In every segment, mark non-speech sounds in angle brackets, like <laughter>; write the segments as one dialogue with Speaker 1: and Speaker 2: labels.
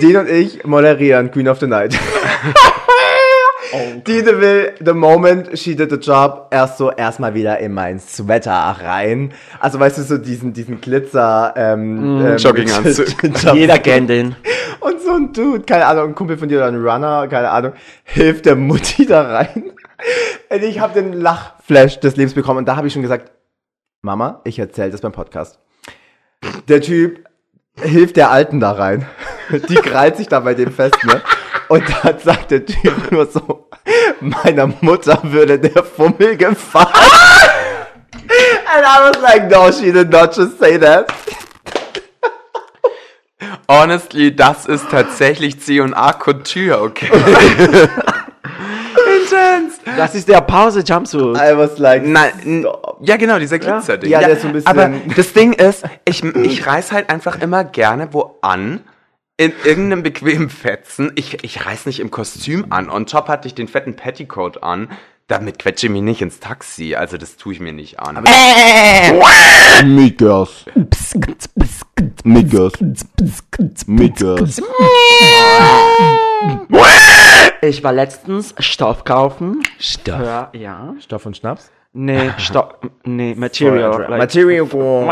Speaker 1: Dean und ich moderieren Queen of the Night.
Speaker 2: Oh.
Speaker 1: Dine will, the moment she did the job, erst so erstmal wieder in mein Sweater rein. Also weißt du, so diesen, diesen Glitzer, ähm, ähm
Speaker 2: Jogginganzug.
Speaker 3: Jeder kennt den.
Speaker 1: Und so ein Dude, keine Ahnung, ein Kumpel von dir oder ein Runner, keine Ahnung, hilft der Mutti da rein. Und ich habe den Lachflash des Lebens bekommen und da habe ich schon gesagt, Mama, ich erzähle das beim Podcast. Der Typ hilft der Alten da rein. <laughs> Die krallt sich da bei dem fest, ne? Und dann sagt der Typ nur so, meiner Mutter würde der Fummel gefallen. <laughs> And I was like, no, she did not just say that.
Speaker 2: Honestly, das ist tatsächlich C&A Couture, okay? <laughs> Intense.
Speaker 3: Das ist der Pause-Jumpsuit.
Speaker 1: I was like,
Speaker 2: Nein, n- ja genau, dieser Glitzerding.
Speaker 1: Ja, der ist so ein bisschen-
Speaker 2: Aber das Ding ist, ich, <clears throat> ich reiß halt einfach immer gerne wo an, in irgendeinem bequemen Fetzen. Ich, ich reiß nicht im Kostüm an. On top hatte ich den fetten Petticoat an. Damit quetsche ich mich nicht ins Taxi. Also das tue ich mir nicht an.
Speaker 4: Girls. Meet Girls.
Speaker 3: Ich war letztens Stoff kaufen.
Speaker 2: Stoff.
Speaker 3: Ja, ja.
Speaker 1: Stoff und Schnaps?
Speaker 3: Nee, <laughs> Stoff, nee, Material. like-
Speaker 1: Material Girl.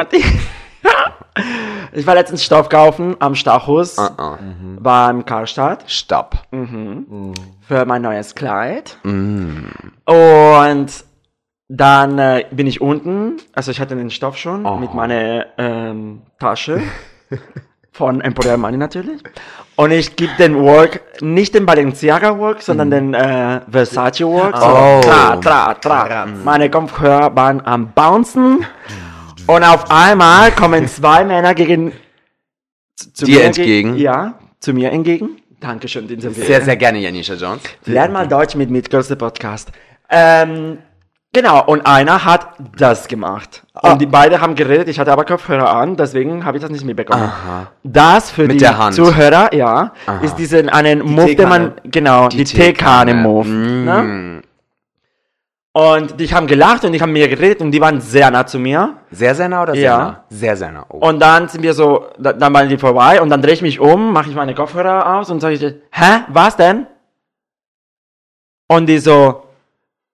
Speaker 1: <laughs>
Speaker 3: Ich war letztens Stoff kaufen am Stachus
Speaker 2: Uh-uh.
Speaker 3: beim Karstadt
Speaker 2: Stopp.
Speaker 3: für mein neues Kleid. Und dann äh, bin ich unten, also ich hatte den Stoff schon mit meiner ähm, Tasche <laughs> von Emporio Armani natürlich. Und ich gebe den Work, nicht den Balenciaga Work, sondern den äh, Versace Work. So,
Speaker 2: Oh.
Speaker 3: tra, tra, tra. Meine Kopfhörer waren am Bouncen. <laughs> Und auf einmal kommen zwei Männer gegen zu, zu
Speaker 2: Dir
Speaker 3: mir
Speaker 2: entgegen?
Speaker 3: Ja, zu mir entgegen. Dankeschön, wir.
Speaker 2: Sehr, sehr gerne, Janisha Jones.
Speaker 3: Lern mal Deutsch mit Mitgrößte Podcast. Ähm, genau, und einer hat das gemacht.
Speaker 2: Ah.
Speaker 3: Und die beiden haben geredet, ich hatte aber Kopfhörer an, deswem habe ich das nicht mitbekommen. Das für
Speaker 2: Mit
Speaker 3: die. Zuhörer, ja, ist diesen einen Move, den man, genau, die, Teekanne-Move. Ne? Und die haben gelacht und die haben mir geredet und die waren sehr nah zu mir.
Speaker 2: Sehr, sehr nah oder sehr
Speaker 3: Ja.
Speaker 2: nah? Sehr, sehr nah. Oh.
Speaker 3: Und dann sind wir so, da- dann waren die vorbei und dann drehe ich mich um, mache ich meine Kopfhörer aus und sage ich, hä, was denn? Und die so,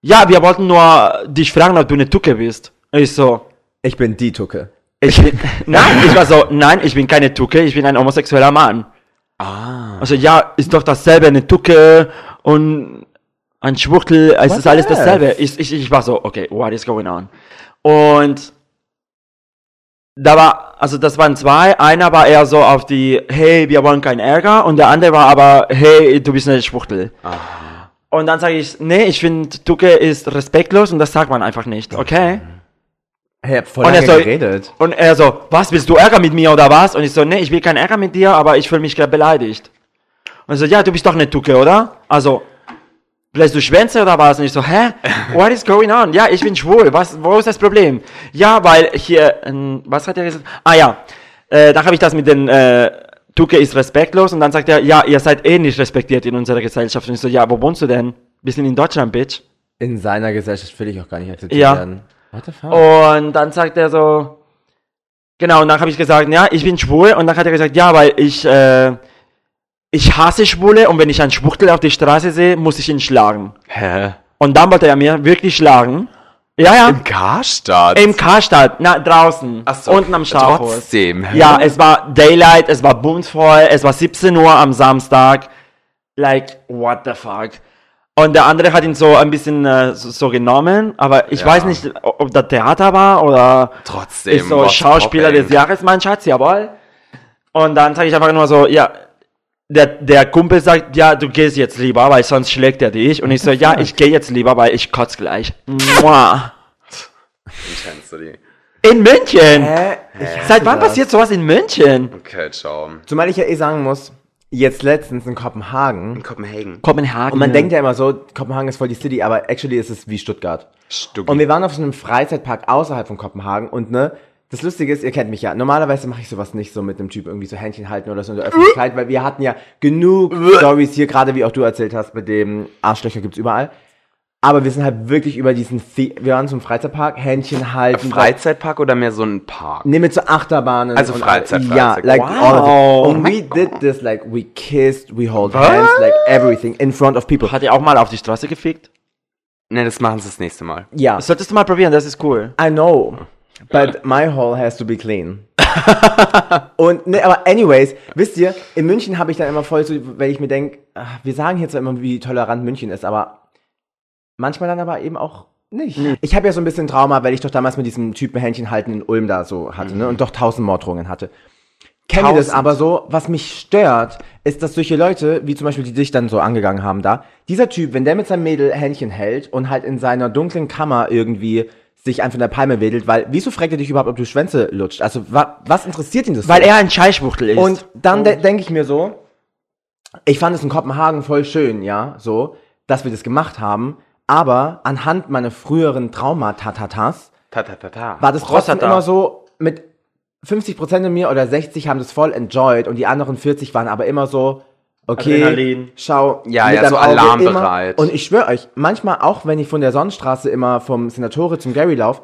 Speaker 3: ja, wir wollten nur dich fragen, ob du eine Tucke bist. Und ich so,
Speaker 1: Ich bin die Tucke.
Speaker 3: ich bin, <laughs> nein, ich war so, nein, ich bin keine Tucke, ich bin ein homosexueller Mann.
Speaker 2: ah.
Speaker 3: Also ja, ist doch dasselbe, eine Tucke und ein Schwuchtel, es ist alles dasselbe. Ich, ich, ich war so, okay, what is going on? Und da war, also das waren zwei, einer war eher so auf die, hey, wir wollen keinen Ärger und der andere war aber, hey, du bist eine Schwuchtel. Und dann sage ich, nee, ich finde, Tucke ist respektlos und das sagt man einfach nicht, okay?
Speaker 1: Hey, hab voll
Speaker 3: Und er so,
Speaker 1: geredet.
Speaker 3: und er so, was, willst du Ärger mit mir oder was? Und ich so, nee, ich will keinen Ärger mit dir, aber ich fühle mich gerade beleidigt. Und er so, ja, du bist doch eine Tucke, oder? Also, Lässt du Schwänze oder was? Und ich so, hä? What is going on? Ja, ich bin schwul. Was, wo ist das Problem? Ja, weil hier, ähm, was hat er gesagt? Ah ja, äh, da habe ich das mit den, äh, Tuke ist respektlos und dann sagt er, ja, ihr seid eh nicht respektiert in unserer Gesellschaft. Und ich so, ja, wo wohnst du denn? Wir sind in Deutschland, Bitch.
Speaker 1: In seiner Gesellschaft will ich auch gar nicht akzeptiert
Speaker 3: Ja.
Speaker 1: werden. What the fuck?
Speaker 3: Und dann sagt er so, genau, und dann habe ich gesagt, ja, ich bin schwul. Und dann hat er gesagt, ja, weil ich, äh, ich hasse Schwule und wenn ich einen Schwuchtel auf die Straße sehe, muss ich ihn schlagen.
Speaker 2: Hä?
Speaker 3: Und dann wollte er mir wirklich schlagen. Ja, ja.
Speaker 2: Im Karstadt?
Speaker 3: Im Karstadt, na, draußen.
Speaker 2: Ach so,
Speaker 3: Unten am Stachus.
Speaker 2: Trotzdem. hä?
Speaker 3: Ja, es war Daylight, es war bumsvoll, es war 17 Uhr am Samstag. Like, what the fuck? Und der andere hat ihn so ein bisschen äh, so, so genommen, aber ich
Speaker 2: Ja.
Speaker 3: weiß nicht, ob der Theater war oder
Speaker 2: Trotzdem.
Speaker 3: ist so Schauspieler
Speaker 2: popping.
Speaker 3: des Jahres, mein Schatz, jawohl. Und dann sage ich einfach nur so, ja, der, der Kumpel sagt, ja, du gehst jetzt lieber, weil sonst schlägt er dich. Und ich so, ja, ich gehe jetzt lieber, weil ich kotz gleich. Mua. In München!
Speaker 1: Hä?
Speaker 3: Seit wann
Speaker 1: das.
Speaker 3: passiert sowas in München?
Speaker 2: Okay, ciao.
Speaker 1: Zumal ich ja eh sagen muss, jetzt letztens in Kopenhagen,
Speaker 2: In Kopenhagen.
Speaker 3: Kopenhagen.
Speaker 1: und man denkt ja immer so, Kopenhagen ist voll die City, aber actually ist es wie Stuttgart.
Speaker 2: Stucki.
Speaker 1: Und wir waren auf so einem Freizeitpark außerhalb von Kopenhagen und ne, das Lustige ist, ihr kennt mich ja, normalerweise mache ich sowas nicht so mit einem Typ irgendwie so Händchen halten oder so in der Öffentlichkeit, weil wir hatten ja genug Stories hier, gerade wie auch du erzählt hast, mit dem Arschlöcher gibt's überall. Aber wir sind halt wirklich über diesen, The wir waren zum Freizeitpark, Händchen halten.
Speaker 2: Freizeitpark oder mehr so ein Park?
Speaker 1: Nee, mit so Achterbahnen.
Speaker 2: Also
Speaker 1: und
Speaker 2: Freizeit,
Speaker 1: all- Ja,
Speaker 2: Freizeit.
Speaker 1: like
Speaker 3: Wow.
Speaker 1: all of it. And we did this, like, we kissed, we hold hands, like everything in front of people.
Speaker 3: Hat ihr auch mal auf die Straße gefickt?
Speaker 2: Ne, das machen sie das nächste Mal.
Speaker 1: Ja,
Speaker 3: Das solltest du mal probieren, das ist cool.
Speaker 1: I know. But my hole has to be clean. <laughs> und, ne, aber anyways, wisst ihr, in München habe ich dann immer voll so, wenn ich mir denke, wir sagen zwar immer, wie tolerant München ist, aber manchmal dann aber eben auch nicht. Ich habe ja so ein bisschen Trauma, weil ich doch damals mit diesem Typen Händchen halten in Ulm da so hatte, ne, und doch tausend Morddrohungen hatte. Kenne das
Speaker 2: Tausend.
Speaker 1: aber so, was mich stört, ist, dass solche Leute, wie zum Beispiel die dich dann so angegangen haben da, dieser Typ, wenn der mit seinem Mädel Händchen hält und halt in seiner dunklen Kammer irgendwie sich einfach in der Palme wedelt, weil, wieso fragt er dich überhaupt, ob du Schwänze lutscht? Also, wa was interessiert ihn das
Speaker 3: Weil
Speaker 1: so?
Speaker 3: er ein Scheißbuchtel ist.
Speaker 1: Und dann de denke ich mir so, ich fand es in Kopenhagen voll schön, ja, so, dass wir das gemacht haben, aber anhand meiner früheren Traumata-Tatas
Speaker 2: Ta ta ta
Speaker 1: war das trotzdem immer so, mit 50% in mir oder 60 haben das voll enjoyed und die anderen 40 waren aber immer so, okay,
Speaker 3: Adrenalin.
Speaker 1: schau,
Speaker 2: Ja, ja, so
Speaker 1: Auge
Speaker 2: alarmbereit.
Speaker 1: Immer. Und ich schwöre euch, manchmal auch, wenn ich von der Sonnenstraße immer vom Senatore zum Gary lauf,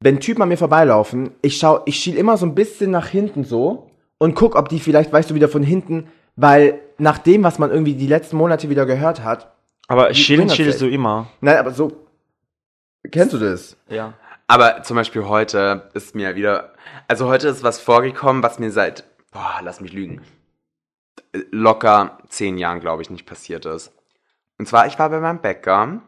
Speaker 1: wenn Typen an mir vorbeilaufen, ich schau, ich schiel immer so ein bisschen nach hinten so und guck, ob die vielleicht, weißt du, wieder von hinten, weil nach dem, was man irgendwie die letzten Monate wieder gehört hat,
Speaker 3: aber
Speaker 1: Fingerfeld.
Speaker 3: chillst du immer.
Speaker 1: nein, aber so, kennst du das?
Speaker 3: Ja.
Speaker 2: Aber zum Beispiel heute ist mir wieder, also heute ist was vorgekommen, was mir seit, boah, lass mich lügen, locker zehn Jahren, glaube ich, nicht passiert ist. Und zwar, ich war bei meinem Bäcker.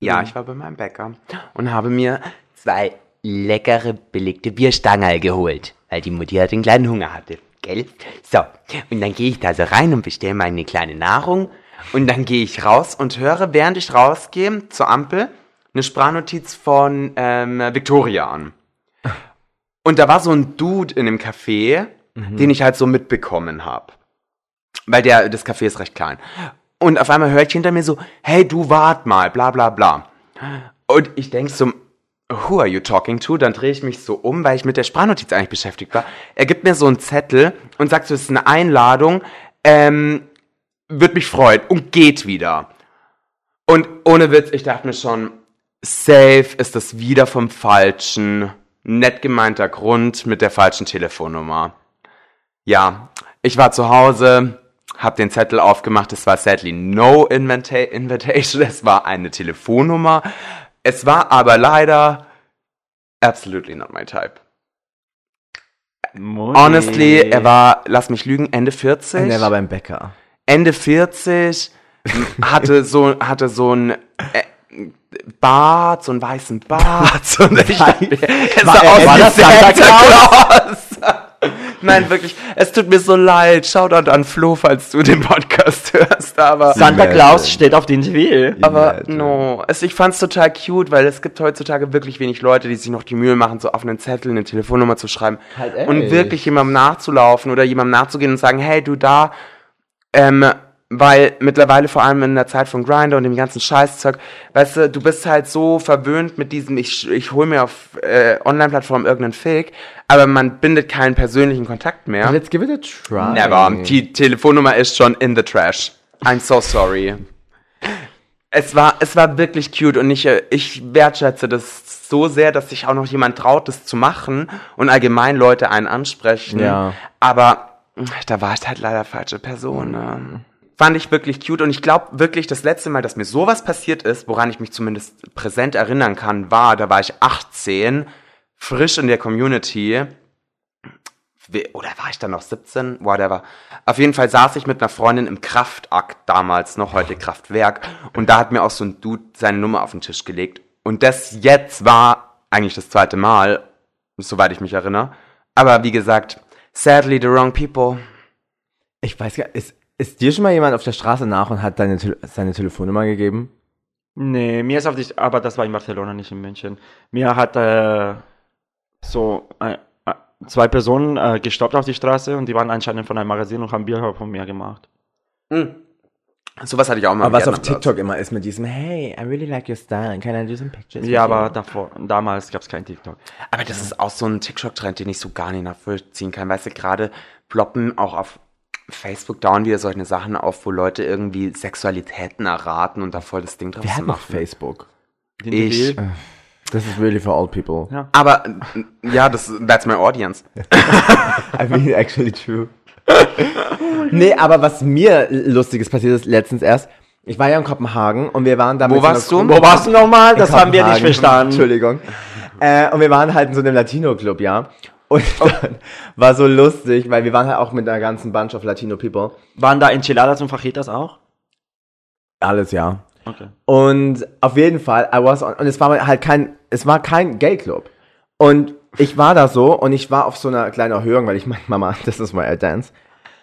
Speaker 2: Ja, ich war bei meinem Bäcker und habe mir zwei leckere, belegte Bierstangerl geholt, weil die Mutti halt einen kleinen Hunger hatte, gell? So, und dann gehe ich da so rein und bestelle meine kleine Nahrung und dann gehe ich raus und höre, während ich rausgehe zur Ampel, eine Sprachnotiz von ähm, Victoria an. Und da war so ein Dude in dem Café, den ich halt so mitbekommen habe. Weil der, das Café ist recht klein. Und auf einmal höre ich hinter mir so, hey, du wart mal, bla bla bla. Und ich denk so, who are you talking to? Dann drehe ich mich so um, weil ich mit der Sprachnotiz eigentlich beschäftigt war. Er gibt mir so einen Zettel und sagt so, es ist eine Einladung, ähm, wird mich freuen und geht wieder. Und ohne Witz, ich dachte mir schon, safe ist das wieder vom falschen, nett gemeinter Grund mit der falschen Telefonnummer. Ja, ich war zu Hause, hab den Zettel aufgemacht, es war sadly no invita invitation, es war eine Telefonnummer. Es war aber leider absolutely not my type. Honestly, er war, lass mich lügen, Ende 40.
Speaker 1: Und er war beim Bäcker.
Speaker 2: Ende 40, <laughs> hatte so, hatte so ein äh, Bart, so einen weißen Bart. So ein, ich, <laughs> es
Speaker 1: War
Speaker 2: sah aus
Speaker 1: Santa
Speaker 2: wie Santa Claus. Nein, wirklich, es tut mir so leid. Shoutout an Flo, falls du den Podcast <laughs> hörst, aber...
Speaker 3: Santa. Claus steht auf den Twill.
Speaker 2: Aber no, es, ich fand's total cute, weil es gibt heutzutage wirklich wenig Leute, die sich noch die Mühe machen, so auf einen Zettel eine Telefonnummer zu schreiben
Speaker 1: Halt echt.
Speaker 2: und wirklich jemandem nachzulaufen oder jemandem nachzugehen und sagen, hey, du da, ähm, weil mittlerweile vor allem in der Zeit von Grindr und dem ganzen Scheißzeug, weißt du, du bist halt so verwöhnt mit diesem, ich, ich hol mir auf äh, Online-Plattformen irgendeinen Fake, aber man bindet keinen persönlichen Kontakt mehr.
Speaker 1: Let's give it a try.
Speaker 2: Never. Die Telefonnummer ist schon in the trash. I'm so sorry. Es war, es war wirklich cute und ich, äh, ich wertschätze das so sehr, dass sich auch noch jemand traut, das zu machen und allgemein Leute einen ansprechen.
Speaker 1: Ja.
Speaker 2: Aber da war ich halt leider falsche Person. Ne? Fand ich wirklich cute und ich glaube wirklich, das letzte Mal, dass mir sowas passiert ist, woran ich mich zumindest präsent erinnern kann, war, da war ich 18, frisch in der Community oder war ich dann noch 17? Whatever. Auf jeden Fall saß ich mit einer Freundin im Kraftakt damals noch, heute Kraftwerk. Und da hat mir auch so ein Dude seine Nummer auf den Tisch gelegt. Und das jetzt war eigentlich das zweite Mal, soweit ich mich erinnere. Aber wie gesagt, sadly the wrong people.
Speaker 1: Ich weiß gar ist, ist dir schon mal jemand auf der Straße nach und hat deine, Tele seine Telefonnummer gegeben?
Speaker 3: Nee, mir ist auf die, aber das war in Barcelona, nicht in München. Mir hat äh, so äh, äh, zwei Personen äh, gestoppt auf die Straße und die waren anscheinend von einem Magazin und haben Bilder von mir gemacht.
Speaker 2: Sowas hatte ich auch mal.
Speaker 1: Aber was auf. TikTok immer ist mit diesem, hey, I really like your style, can I do some pictures?
Speaker 3: Ja,
Speaker 1: with you?"
Speaker 3: aber davor, damals gab es kein TikTok.
Speaker 2: Aber das ist auch so ein TikTok-Trend, den ich so gar nicht nachvollziehen kann. Weißt du, gerade ploppen auch auf Facebook dauern wieder solche Sachen auf, wo Leute irgendwie Sexualitäten erraten und da voll das Ding draus
Speaker 1: Wer hat noch
Speaker 2: machen.
Speaker 1: Facebook?
Speaker 2: Ich.
Speaker 1: Das ist really for old people.
Speaker 3: Ja.
Speaker 2: Aber äh, ja, das that's my audience. <laughs>
Speaker 1: I mean, actually true. <laughs> nee, aber was mir Lustiges passiert ist letztens erst, ich war ja in Kopenhagen und wir waren da
Speaker 2: Wo warst du?
Speaker 3: Wo warst du nochmal? Das haben wir nicht verstanden. <laughs>
Speaker 1: Entschuldigung. Äh, und wir waren halt in so einem Latino-Club, ja. Und dann war so lustig, weil wir waren halt auch mit einer ganzen Bunch of Latino People.
Speaker 3: Waren da Enchiladas und Fajitas auch?
Speaker 1: Alles, ja.
Speaker 3: Okay.
Speaker 1: Und auf jeden Fall, I was on, und es war halt kein, es war kein Gay-Club. Und ich war da so und ich war auf so einer kleinen Erhöhung, weil ich meinte, Mama, this is where I dance.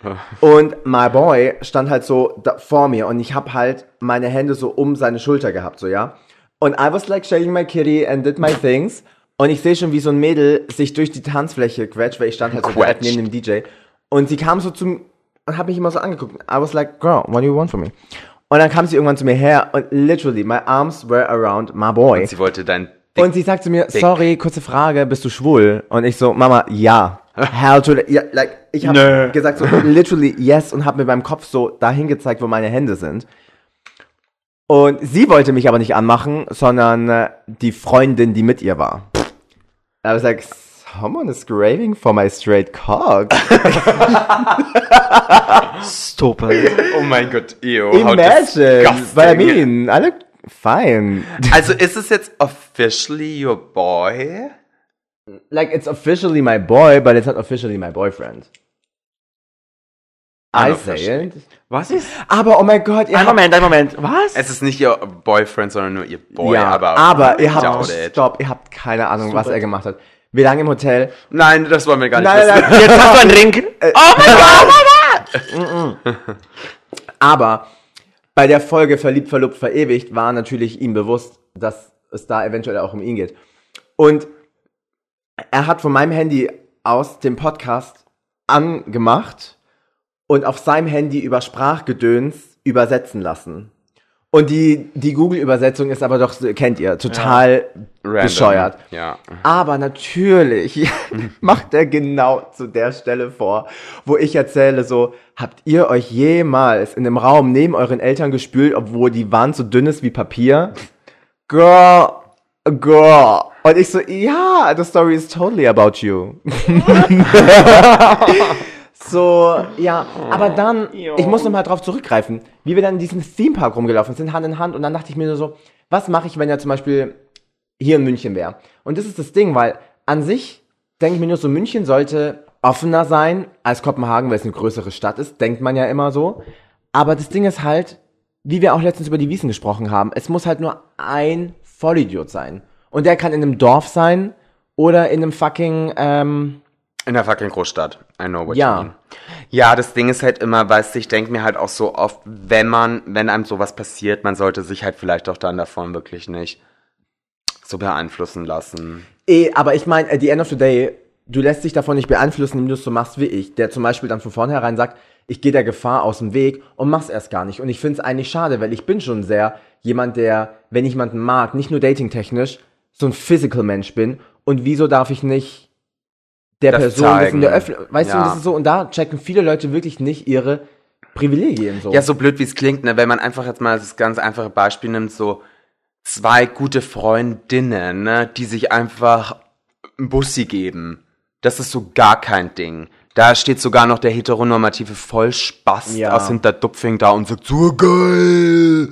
Speaker 1: <laughs> Und my boy stand halt so vor mir und ich habe halt meine Hände so um seine Schulter gehabt, so ja. Und I was like shaking my kitty and did my things. Und ich sehe schon, wie so ein Mädel sich durch die Tanzfläche quetscht, weil ich stand halt so direkt neben dem DJ. Und sie kam so zum und hat mich immer so angeguckt. I was like, girl, what do you want from me? Und dann kam sie irgendwann zu mir her und literally, my arms were around my boy.
Speaker 2: Sie wollte dein
Speaker 1: Und sie sagt zu mir, sorry, kurze Frage, bist du schwul? Und ich so, Mama, ja. Hell to the, ja, like, ich habe gesagt so, literally yes und habe mir beim Kopf so dahin gezeigt, wo meine Hände sind. Und sie wollte mich aber nicht anmachen, sondern äh, die Freundin, die mit ihr war. I was like, someone is craving for my straight cock. <laughs>
Speaker 3: Stupid. <laughs>
Speaker 2: Oh mein Gott, ew, how
Speaker 1: Imagine.
Speaker 2: disgusting.
Speaker 1: But I mean, I look fine. <laughs>
Speaker 2: Also ist es jetzt officially your boy?
Speaker 1: Like, it's officially my boy, but it's not officially my boyfriend. I say
Speaker 2: Unofficially.
Speaker 1: it.
Speaker 3: Was ist?
Speaker 1: Aber, oh mein Gott, ihr
Speaker 3: Ein
Speaker 1: habt
Speaker 3: Moment, ein Moment. Was?
Speaker 2: Es ist nicht ihr Boyfriend, sondern nur ihr Boy.
Speaker 1: ja,
Speaker 2: aber,
Speaker 1: aber, ihr habt, stopp, ihr habt keine Ahnung, was er gemacht hat. Wir lagen im Hotel.
Speaker 2: Nein, das wollen wir gar nicht
Speaker 1: Nein,
Speaker 2: wissen.
Speaker 1: nein.
Speaker 3: Jetzt hast du ein Ring?
Speaker 1: Oh mein Gott! <laughs> Aber bei der Folge Verliebt, Verlobt, Verewigt war natürlich ihm bewusst, dass es da eventuell auch um ihn geht. Und er hat von meinem Handy aus den Podcast angemacht und auf seinem Handy über Sprachgedöns übersetzen lassen. Und die, die Google-Übersetzung ist aber doch, kennt ihr, total
Speaker 2: Random.
Speaker 1: bescheuert.
Speaker 2: Ja.
Speaker 1: Aber natürlich <laughs> macht er genau zu der Stelle vor, wo ich erzähle so, habt ihr euch jemals in einem Raum neben euren Eltern gespült, obwohl die Wand so dünn ist wie Papier? Girl, girl. Und ich so, ja, the story is totally about you. <laughs> <laughs> so, ja, aber dann, ich muss nochmal drauf zurückgreifen, wie wir dann in diesem Theme Park rumgelaufen sind, Hand in Hand, und dann dachte ich mir nur so, was mache ich, wenn er zum Beispiel hier in München wäre. Und das ist das Ding, weil an sich denke ich mir nur so, München sollte offener sein als Kopenhagen, weil es eine größere Stadt ist, denkt man ja immer so. Aber das Ding ist halt, wie wir auch letztens über die Wiesen gesprochen haben, es muss halt nur ein Vollidiot sein. Und der kann in einem Dorf sein oder in einem fucking, ähm,
Speaker 2: In der fucking Großstadt. I know what
Speaker 1: Ja.
Speaker 2: you mean. Ja, das Ding ist halt immer, weißt du, ich denke mir halt auch so oft, wenn man, wenn einem sowas passiert, man sollte sich halt vielleicht auch dann davon wirklich nicht so beeinflussen lassen.
Speaker 1: eh, aber ich meine, at the end of the day, du lässt dich davon nicht beeinflussen, indem du es so machst wie ich, der zum Beispiel dann von vornherein sagt, ich gehe der Gefahr aus dem Weg und mach's erst gar nicht. Und ich finde es eigentlich schade, weil ich bin schon sehr jemand, der, wenn ich jemanden mag, nicht nur datingtechnisch, so ein physical Mensch bin. Und wieso darf ich nicht der
Speaker 2: Das
Speaker 1: Person das in der
Speaker 2: zeigen.
Speaker 1: Öffentlichkeit, weißt du,
Speaker 2: Ja.
Speaker 1: und das ist so, und da checken viele Leute wirklich nicht ihre Privilegien so.
Speaker 2: Ja, so blöd wie es klingt, ne, wenn man einfach jetzt mal das ganz einfache Beispiel nimmt, so zwei gute Freundinnen, ne, die sich einfach einen Bussi geben. Das ist so gar kein Ding. Da steht sogar noch der heteronormative Vollspast
Speaker 1: Ja.
Speaker 2: aus Hinterdupfing da und sagt, so geil.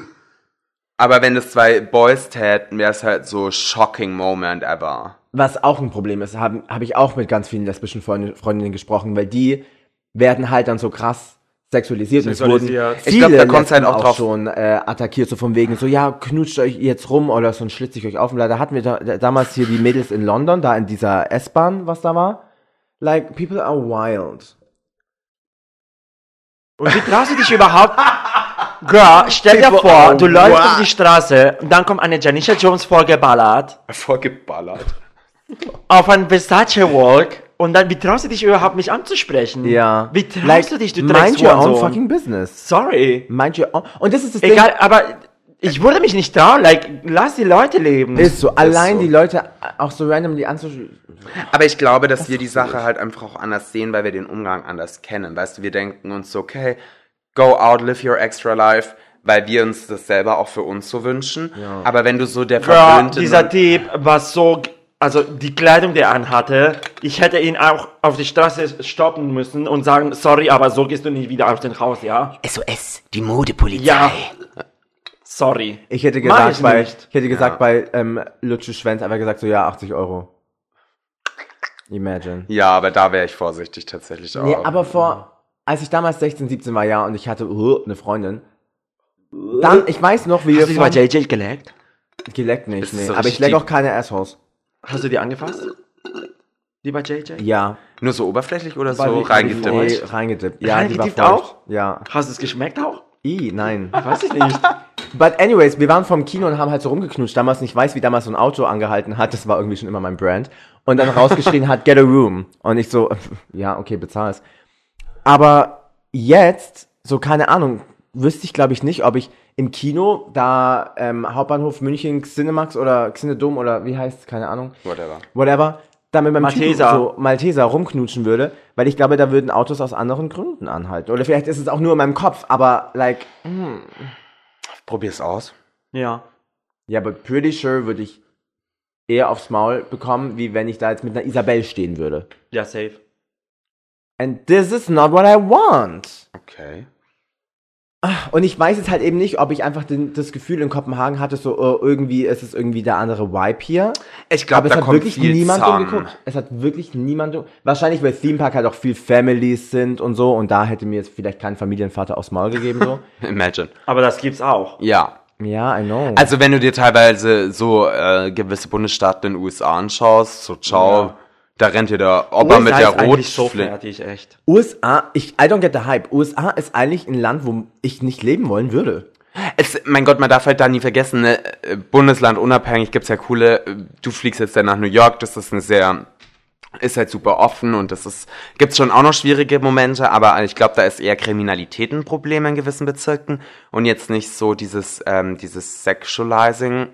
Speaker 2: Aber wenn es zwei Boys täten, wäre es halt so shocking moment ever.
Speaker 1: Was auch ein Problem ist, habe hab ich auch mit ganz vielen lesbischen Freund, Freundinnen gesprochen, weil die werden halt dann so krass sexualisiert. Und es
Speaker 3: Sexualisiert.
Speaker 1: wurden
Speaker 2: Ich glaub,
Speaker 1: viele
Speaker 2: da kommt's halt
Speaker 1: Lesben
Speaker 2: auch drauf-
Speaker 1: schon äh, attackiert, so von wegen so, ja, knutscht euch jetzt rum oder so und schlitzt ich euch auf. Und leider hatten wir da, da, damals hier die Mädels in London, da in dieser S-Bahn, was da war. Like, people are wild.
Speaker 3: Und wie traust du dich überhaupt? <laughs> Girl, stell dir
Speaker 1: People
Speaker 3: vor,
Speaker 1: are
Speaker 3: du läufst
Speaker 1: wild.
Speaker 3: auf die Straße und dann kommt eine Janisha Jones vorgeballert
Speaker 2: Vorgeballert.
Speaker 3: Auf ein Versace Walk und dann, wie traust du dich überhaupt, mich anzusprechen?
Speaker 1: Ja.
Speaker 3: Wie traust
Speaker 1: like,
Speaker 3: du dich, du
Speaker 1: Mind your own fucking business.
Speaker 3: Sorry.
Speaker 1: Mind your own. Und das ist das
Speaker 3: Egal,
Speaker 1: Ding.
Speaker 3: aber Ich würde mich nicht trauen, like, lass die Leute leben.
Speaker 1: Ist so, allein
Speaker 2: so.
Speaker 1: die Leute auch so randomly anzuschauen.
Speaker 2: Aber ich glaube, dass wir die Sache halt einfach auch anders sehen, weil wir den Umgang anders kennen. Weißt du, wir denken uns so, okay, go out, live your extra life, weil wir uns das selber auch für uns so wünschen. Aber wenn du so der verwöhnte...
Speaker 3: dieser Typ war so, also die Kleidung, die er anhatte, ich hätte ihn auch auf die Straße stoppen müssen und sagen, sorry, aber so gehst du nicht wieder aus dem Haus, ja?
Speaker 2: SOS, die Modepolizei.
Speaker 3: Ja. Sorry.
Speaker 1: Ich hätte gesagt,
Speaker 3: ich
Speaker 1: bei,
Speaker 3: nicht.
Speaker 1: ich hätte gesagt, bei ähm, Lutsche Schwänz einfach gesagt, so ja, 80 Euro. Imagine.
Speaker 2: Ja, aber da wäre ich vorsichtig tatsächlich auch.
Speaker 1: Nee, aber vor, als ich damals 16, 17 war, ja, und ich hatte uh, eine Freundin, dann, ich weiß noch, wie wir
Speaker 3: Hast du
Speaker 1: von-
Speaker 3: JJ geleckt?
Speaker 1: geleckt nicht, nee,
Speaker 2: so
Speaker 1: aber ich leck auch keine Assholes.
Speaker 3: Hast du die angefasst? Die bei JJ?
Speaker 1: Ja.
Speaker 2: Nur so oberflächlich oder
Speaker 3: Weil
Speaker 2: so reingedippt?
Speaker 1: Nee, reingedippt. Ja, die war
Speaker 3: Reingedippt
Speaker 1: feucht.
Speaker 3: auch?
Speaker 1: Ja.
Speaker 3: Hast du es geschmeckt auch?
Speaker 1: I, nein.
Speaker 3: Weiß ich nicht.
Speaker 1: But anyways, wir waren vom Kino und haben halt so rumgeknutscht. Damals nicht weiß, wie damals so ein Auto angehalten hat. Das war irgendwie schon immer mein Brand. Und dann rausgeschrien hat, get a room. Und ich so, <laughs> ja, okay, bezahl's. Aber jetzt, so keine Ahnung, wüsste ich glaube ich nicht, ob ich im Kino, da ähm, Hauptbahnhof München, Cinemax oder Cinedom oder wie heißt keine Ahnung,
Speaker 2: Whatever.
Speaker 1: whatever, da mit meinem
Speaker 3: Malteser.
Speaker 1: Typen so Malteser rumknutschen würde, weil ich glaube, da würden Autos aus anderen Gründen anhalten. Oder vielleicht ist es auch nur in meinem Kopf, aber like,
Speaker 2: Probier's aus.
Speaker 3: Ja.
Speaker 1: Ja, aber pretty sure würde ich eher aufs Maul bekommen, wie wenn ich da jetzt mit einer Isabel stehen würde.
Speaker 3: Ja, safe.
Speaker 1: And this is not what I want.
Speaker 2: Okay.
Speaker 1: Und ich weiß jetzt halt eben nicht, ob ich einfach den, das Gefühl in Kopenhagen hatte, so oh, irgendwie ist es irgendwie der andere Vibe hier.
Speaker 2: Ich glaube,
Speaker 1: es
Speaker 2: da
Speaker 1: hat
Speaker 2: kommt
Speaker 1: wirklich
Speaker 2: viel
Speaker 1: niemand umgeguckt. Es hat wirklich niemand um- Wahrscheinlich, weil Theme Park halt auch viel Families sind und so. Und da hätte mir jetzt vielleicht kein Familienvater aufs Maul gegeben, so. <laughs>
Speaker 2: Imagine.
Speaker 3: Aber das gibt's auch.
Speaker 2: Ja.
Speaker 1: ja, I know.
Speaker 2: Also wenn du dir teilweise so äh, gewisse Bundesstaaten in den USA anschaust, so ciao,
Speaker 3: Ja.
Speaker 2: Da rennt dir der Opa mit der
Speaker 3: eigentlich so fertig, echt.
Speaker 1: USA, ich, I don't get the hype. USA ist eigentlich ein Land, wo ich nicht leben wollen würde.
Speaker 2: Es, mein Gott, man darf halt da nie vergessen, ne, äh, Bundesland unabhängig gibt's ja coole, äh, du fliegst jetzt dann nach New York, das ist eine sehr, ist halt super offen und das ist, gibt's schon auch noch schwierige Momente, aber ich glaube, da ist eher Kriminalität ein Problem in gewissen Bezirken und jetzt nicht so dieses, ähm, dieses Sexualizing,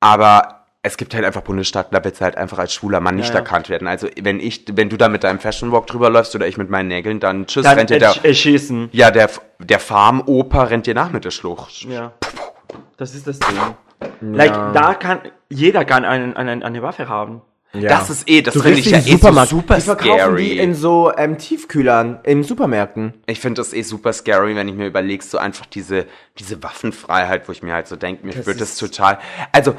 Speaker 2: aber es gibt halt einfach Bundesstaaten, da willst du halt einfach als schwuler Mann nicht
Speaker 3: Ja, ja.
Speaker 2: erkannt werden. Also wenn ich, wenn du da mit deinem Fashion Walk drüber läufst oder ich mit meinen Nägeln, dann tschüss,
Speaker 3: Dann
Speaker 2: rennt dir der,
Speaker 3: ersch- erschießen.
Speaker 2: ja, der, der Farmoper rennt dir nach mit der Schlucht.
Speaker 3: Ja. Das ist das Ding. Like, da kann, jeder kann einen, einen, eine Waffe haben.
Speaker 1: Ja.
Speaker 2: Das ist eh, das finde ich ja eh so super
Speaker 1: die verkaufen die
Speaker 2: scary.
Speaker 1: in so ähm, Tiefkühlern in Supermärkten.
Speaker 2: ich finde das eh super scary, wenn ich mir überlegst, so einfach diese, diese Waffenfreiheit, wo ich mir halt so denke, mir wird das total, also,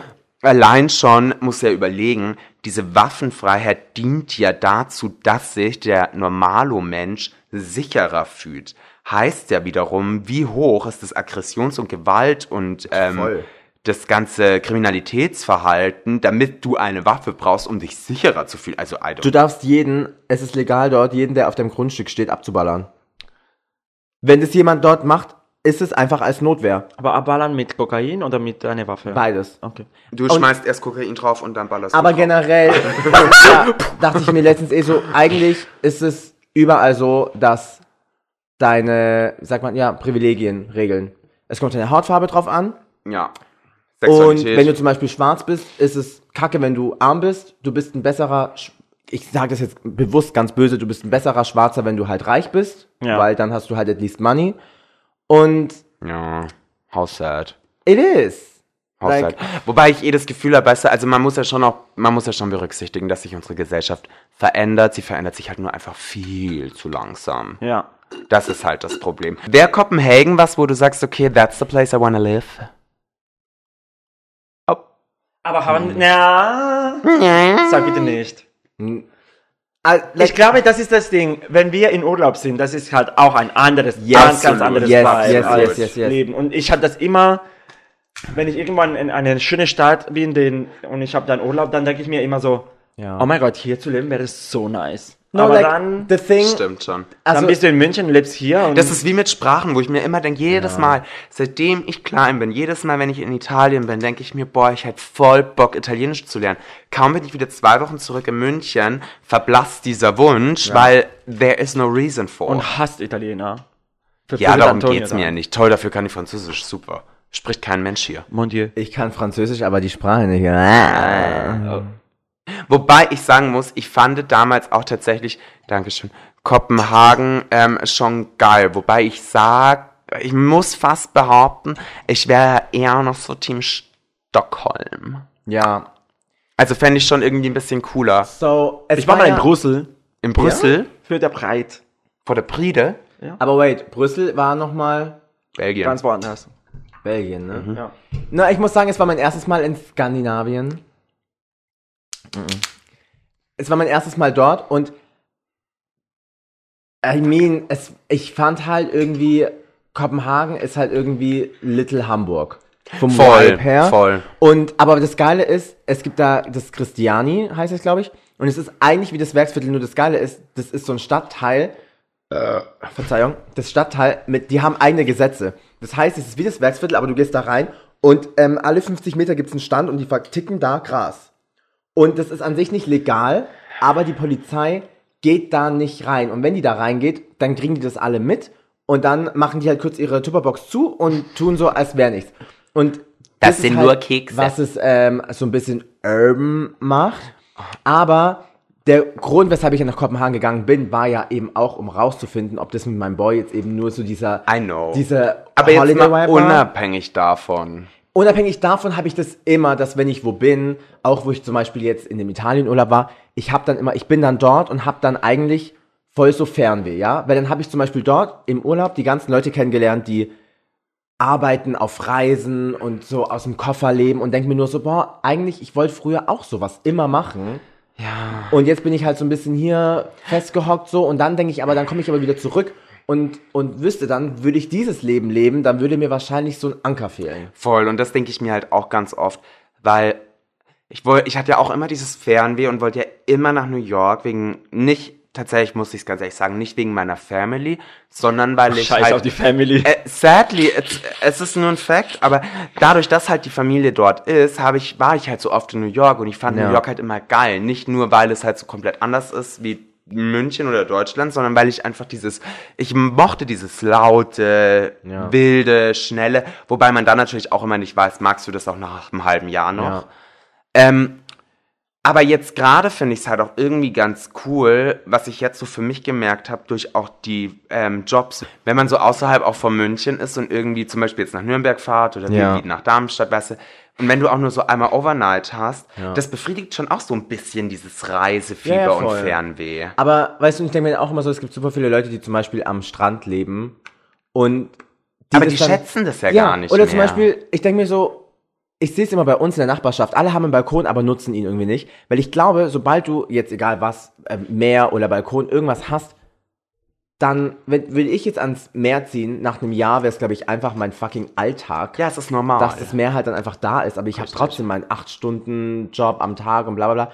Speaker 2: allein schon muss ja überlegen, diese Waffenfreiheit dient ja dazu, dass sich der normalo Mensch sicherer fühlt. Heißt ja wiederum, wie hoch ist das Aggressions- und Gewalt und ähm,
Speaker 1: Voll.
Speaker 2: das ganze Kriminalitätsverhalten, damit du eine Waffe brauchst, um dich sicherer zu fühlen. Also, I don't
Speaker 1: Du darfst jeden, es ist legal dort, jeden, der auf dem Grundstück steht, abzuballern. Wenn das jemand dort macht, ist es einfach als Notwehr.
Speaker 3: Aber abballern mit Kokain oder mit einer Waffe?
Speaker 1: Beides.
Speaker 3: Okay.
Speaker 2: Du
Speaker 1: Und-
Speaker 2: schmeißt erst Kokain drauf und dann ballerst
Speaker 1: Aber
Speaker 2: du drauf.
Speaker 1: generell <laughs> ja, dachte ich mir letztens eh so, eigentlich ist es überall so, dass deine, sagt man, ja, Privilegien regeln. Es kommt deine Hautfarbe drauf an.
Speaker 2: Ja.
Speaker 1: Und wenn du zum Beispiel schwarz bist, ist es kacke, wenn du arm bist. Du bist ein besserer, ich sage das jetzt bewusst ganz böse, du bist ein besserer Schwarzer, wenn du halt reich bist,
Speaker 3: Ja.
Speaker 1: weil dann hast du halt at least money. Und
Speaker 2: ja. How sad.
Speaker 1: it is.
Speaker 2: How
Speaker 1: Like-
Speaker 2: sad. Wobei ich eh das Gefühl habe, weißt du, also man muss ja schon auch, man muss ja schon berücksichtigen, dass sich unsere Gesellschaft verändert. Sie verändert sich halt nur einfach viel zu langsam.
Speaker 3: Ja.
Speaker 2: Das ist halt das Problem. Wäre Kopenhagen was, wo du sagst, okay, that's the place I wanna live?
Speaker 3: Aber haben, na, sag bitte nicht.
Speaker 1: Like-
Speaker 3: Ich glaube, das ist das Ding. Wenn wir in Urlaub sind, das ist halt auch ein anderes,
Speaker 1: Yes,
Speaker 3: ganz, ganz anderes
Speaker 1: Yes, yes,
Speaker 3: als
Speaker 1: yes, yes.
Speaker 3: Leben. Und ich habe das immer, wenn ich irgendwann in eine schöne Stadt bin den, und ich habe dann Urlaub, dann denke ich mir immer so,
Speaker 1: Ja.
Speaker 3: oh mein Gott, hier zu leben wäre so nice.
Speaker 1: No,
Speaker 3: Aber
Speaker 1: like,
Speaker 3: dann,
Speaker 1: the thing,
Speaker 2: Stimmt schon.
Speaker 3: dann
Speaker 1: also,
Speaker 3: bist du in München und lebst hier und
Speaker 2: Das ist wie mit Sprachen, wo ich mir immer denke, jedes Mal, seitdem ich klein bin, jedes Mal, wenn ich in Italien bin, denke ich mir, boah, ich hätte voll Bock, Italienisch zu lernen. Kaum bin ich wieder zwei Wochen zurück in München, verblasst dieser Wunsch, weil there is no reason for.
Speaker 3: und hasst Italiener. Für
Speaker 2: ja, darum
Speaker 3: Antonio
Speaker 2: geht's
Speaker 3: dann.
Speaker 2: mir ja nicht. Toll, dafür kann ich Französisch super. Spricht kein Mensch hier.
Speaker 3: Mon Dieu.
Speaker 1: Ich kann Französisch, aber die Sprache nicht. Ah.
Speaker 2: Wobei ich sagen muss, ich fand damals auch tatsächlich, Dankeschön, Kopenhagen ähm, schon geil. Wobei ich sag, ich muss fast behaupten, ich wäre eher noch so Team Stockholm.
Speaker 1: Ja.
Speaker 2: Also fände ich schon irgendwie ein bisschen cooler.
Speaker 1: So, es
Speaker 3: Ich war mal in
Speaker 1: ja-
Speaker 3: Brüssel.
Speaker 2: In Brüssel,
Speaker 3: Für der Breit.
Speaker 2: vor der Pride,
Speaker 1: Aber wait, Brüssel war nochmal
Speaker 2: Belgien.
Speaker 3: Ganz woanders.
Speaker 1: Belgien, ne?
Speaker 3: Ja.
Speaker 1: Na, ich muss sagen, es war mein erstes Mal in Skandinavien. Es war mein erstes Mal dort und I mean, es, ich fand halt irgendwie, Kopenhagen ist halt irgendwie Little Hamburg. Vom
Speaker 2: Voll,
Speaker 1: Vibe her.
Speaker 2: voll.
Speaker 1: Und, aber das Geile ist, es gibt da das Christiani, heißt es, glaube ich. Und es ist eigentlich wie das Werksviertel, nur das Geile ist, das ist so ein Stadtteil, äh, Verzeihung, das Stadtteil mit, die haben eigene Gesetze. Das heißt, es ist wie das Werksviertel, aber du gehst da rein und ähm, alle 50 Meter gibt's einen Stand und die verticken da Gras. Und das ist an sich nicht legal, aber die Polizei geht da nicht rein. Und wenn die da reingeht, dann kriegen die das alle mit und dann machen die halt kurz ihre Tupperbox zu und tun so, als wäre nichts. Und
Speaker 2: Das
Speaker 1: halt
Speaker 2: sind nur Kekse.
Speaker 1: Was es ähm, so ein bisschen urban macht. Aber der Grund, weshalb ich ja nach Kopenhagen gegangen bin, war ja eben auch, um rauszufinden, ob das mit meinem Boy jetzt eben nur so dieser,
Speaker 2: I know.
Speaker 1: diese
Speaker 2: Aber jetzt
Speaker 1: Holiday
Speaker 2: mal
Speaker 1: Vibe war.
Speaker 2: unabhängig davon.
Speaker 1: Unabhängig davon habe ich das immer, dass wenn ich wo bin, auch wo ich zum Beispiel jetzt in dem Italienurlaub war, ich habe dann immer, ich bin dann dort und habe dann eigentlich voll so Fernweh, ja, weil dann habe ich zum Beispiel dort im Urlaub die ganzen Leute kennengelernt, die arbeiten auf Reisen und so aus dem Koffer leben und denke mir nur so, boah, eigentlich, ich wollte früher auch sowas immer machen.
Speaker 2: Ja.
Speaker 1: Und jetzt bin ich halt so ein bisschen hier festgehockt so und dann denke ich, aber dann komme ich aber wieder zurück und, und wüsste dann, würde ich dieses Leben leben, dann würde mir wahrscheinlich so ein Anker fehlen.
Speaker 2: Voll. Und das denke ich mir halt auch ganz oft, weil ich wollte, ich hatte ja auch immer dieses Fernweh und wollte ja immer nach New York wegen nicht tatsächlich muss ich es ganz ehrlich sagen, nicht wegen meiner Family, sondern weil ich
Speaker 3: Scheiß
Speaker 2: halt
Speaker 3: auf die Family.
Speaker 2: Äh, sadly, it's, es ist nur ein Fact, aber dadurch, dass halt die Familie dort ist, habe ich, war ich halt so oft in New York und ich fand
Speaker 1: Ja.
Speaker 2: New York halt immer geil. Nicht nur, weil es halt so komplett anders ist wie München oder Deutschland, sondern weil ich einfach dieses, ich mochte dieses laute,
Speaker 1: Ja.
Speaker 2: wilde, schnelle, wobei man dann natürlich auch immer nicht weiß, magst du das auch nach einem halben Jahr noch?
Speaker 1: Ja.
Speaker 2: Ähm, aber jetzt gerade finde ich es halt auch irgendwie ganz cool, was ich jetzt so für mich gemerkt habe, durch auch die ähm, Jobs, wenn man so außerhalb auch von München ist und irgendwie zum Beispiel jetzt nach Nürnberg fahrt oder
Speaker 1: Ja.
Speaker 2: irgendwie nach Darmstadt, weißt du, und wenn du auch nur so einmal Overnight hast,
Speaker 1: Ja.
Speaker 2: das befriedigt schon auch so ein bisschen dieses Reisefieber
Speaker 1: Ja,
Speaker 2: und. Fernweh.
Speaker 1: Aber weißt du, ich denke mir auch immer so, es gibt super viele Leute, die zum Beispiel am Strand leben und
Speaker 2: Aber
Speaker 1: das
Speaker 2: die
Speaker 1: dann-
Speaker 2: schätzen das ja,
Speaker 1: ja,
Speaker 2: gar nicht
Speaker 1: Oder
Speaker 2: mehr.
Speaker 1: zum Beispiel, ich denke mir so, ich sehe es immer bei uns in der Nachbarschaft, alle haben einen Balkon, aber nutzen ihn irgendwie nicht. Weil ich glaube, sobald du jetzt, egal was, ähm, Meer oder Balkon, irgendwas hast, dann, wenn, würde ich jetzt ans Meer ziehen, nach einem Jahr wäre es, glaube ich, einfach mein fucking Alltag.
Speaker 2: ja, es ist normal.
Speaker 1: dass das Meer halt dann einfach da ist, aber ich habe trotzdem meinen 8-Stunden-Job am Tag und bla bla bla.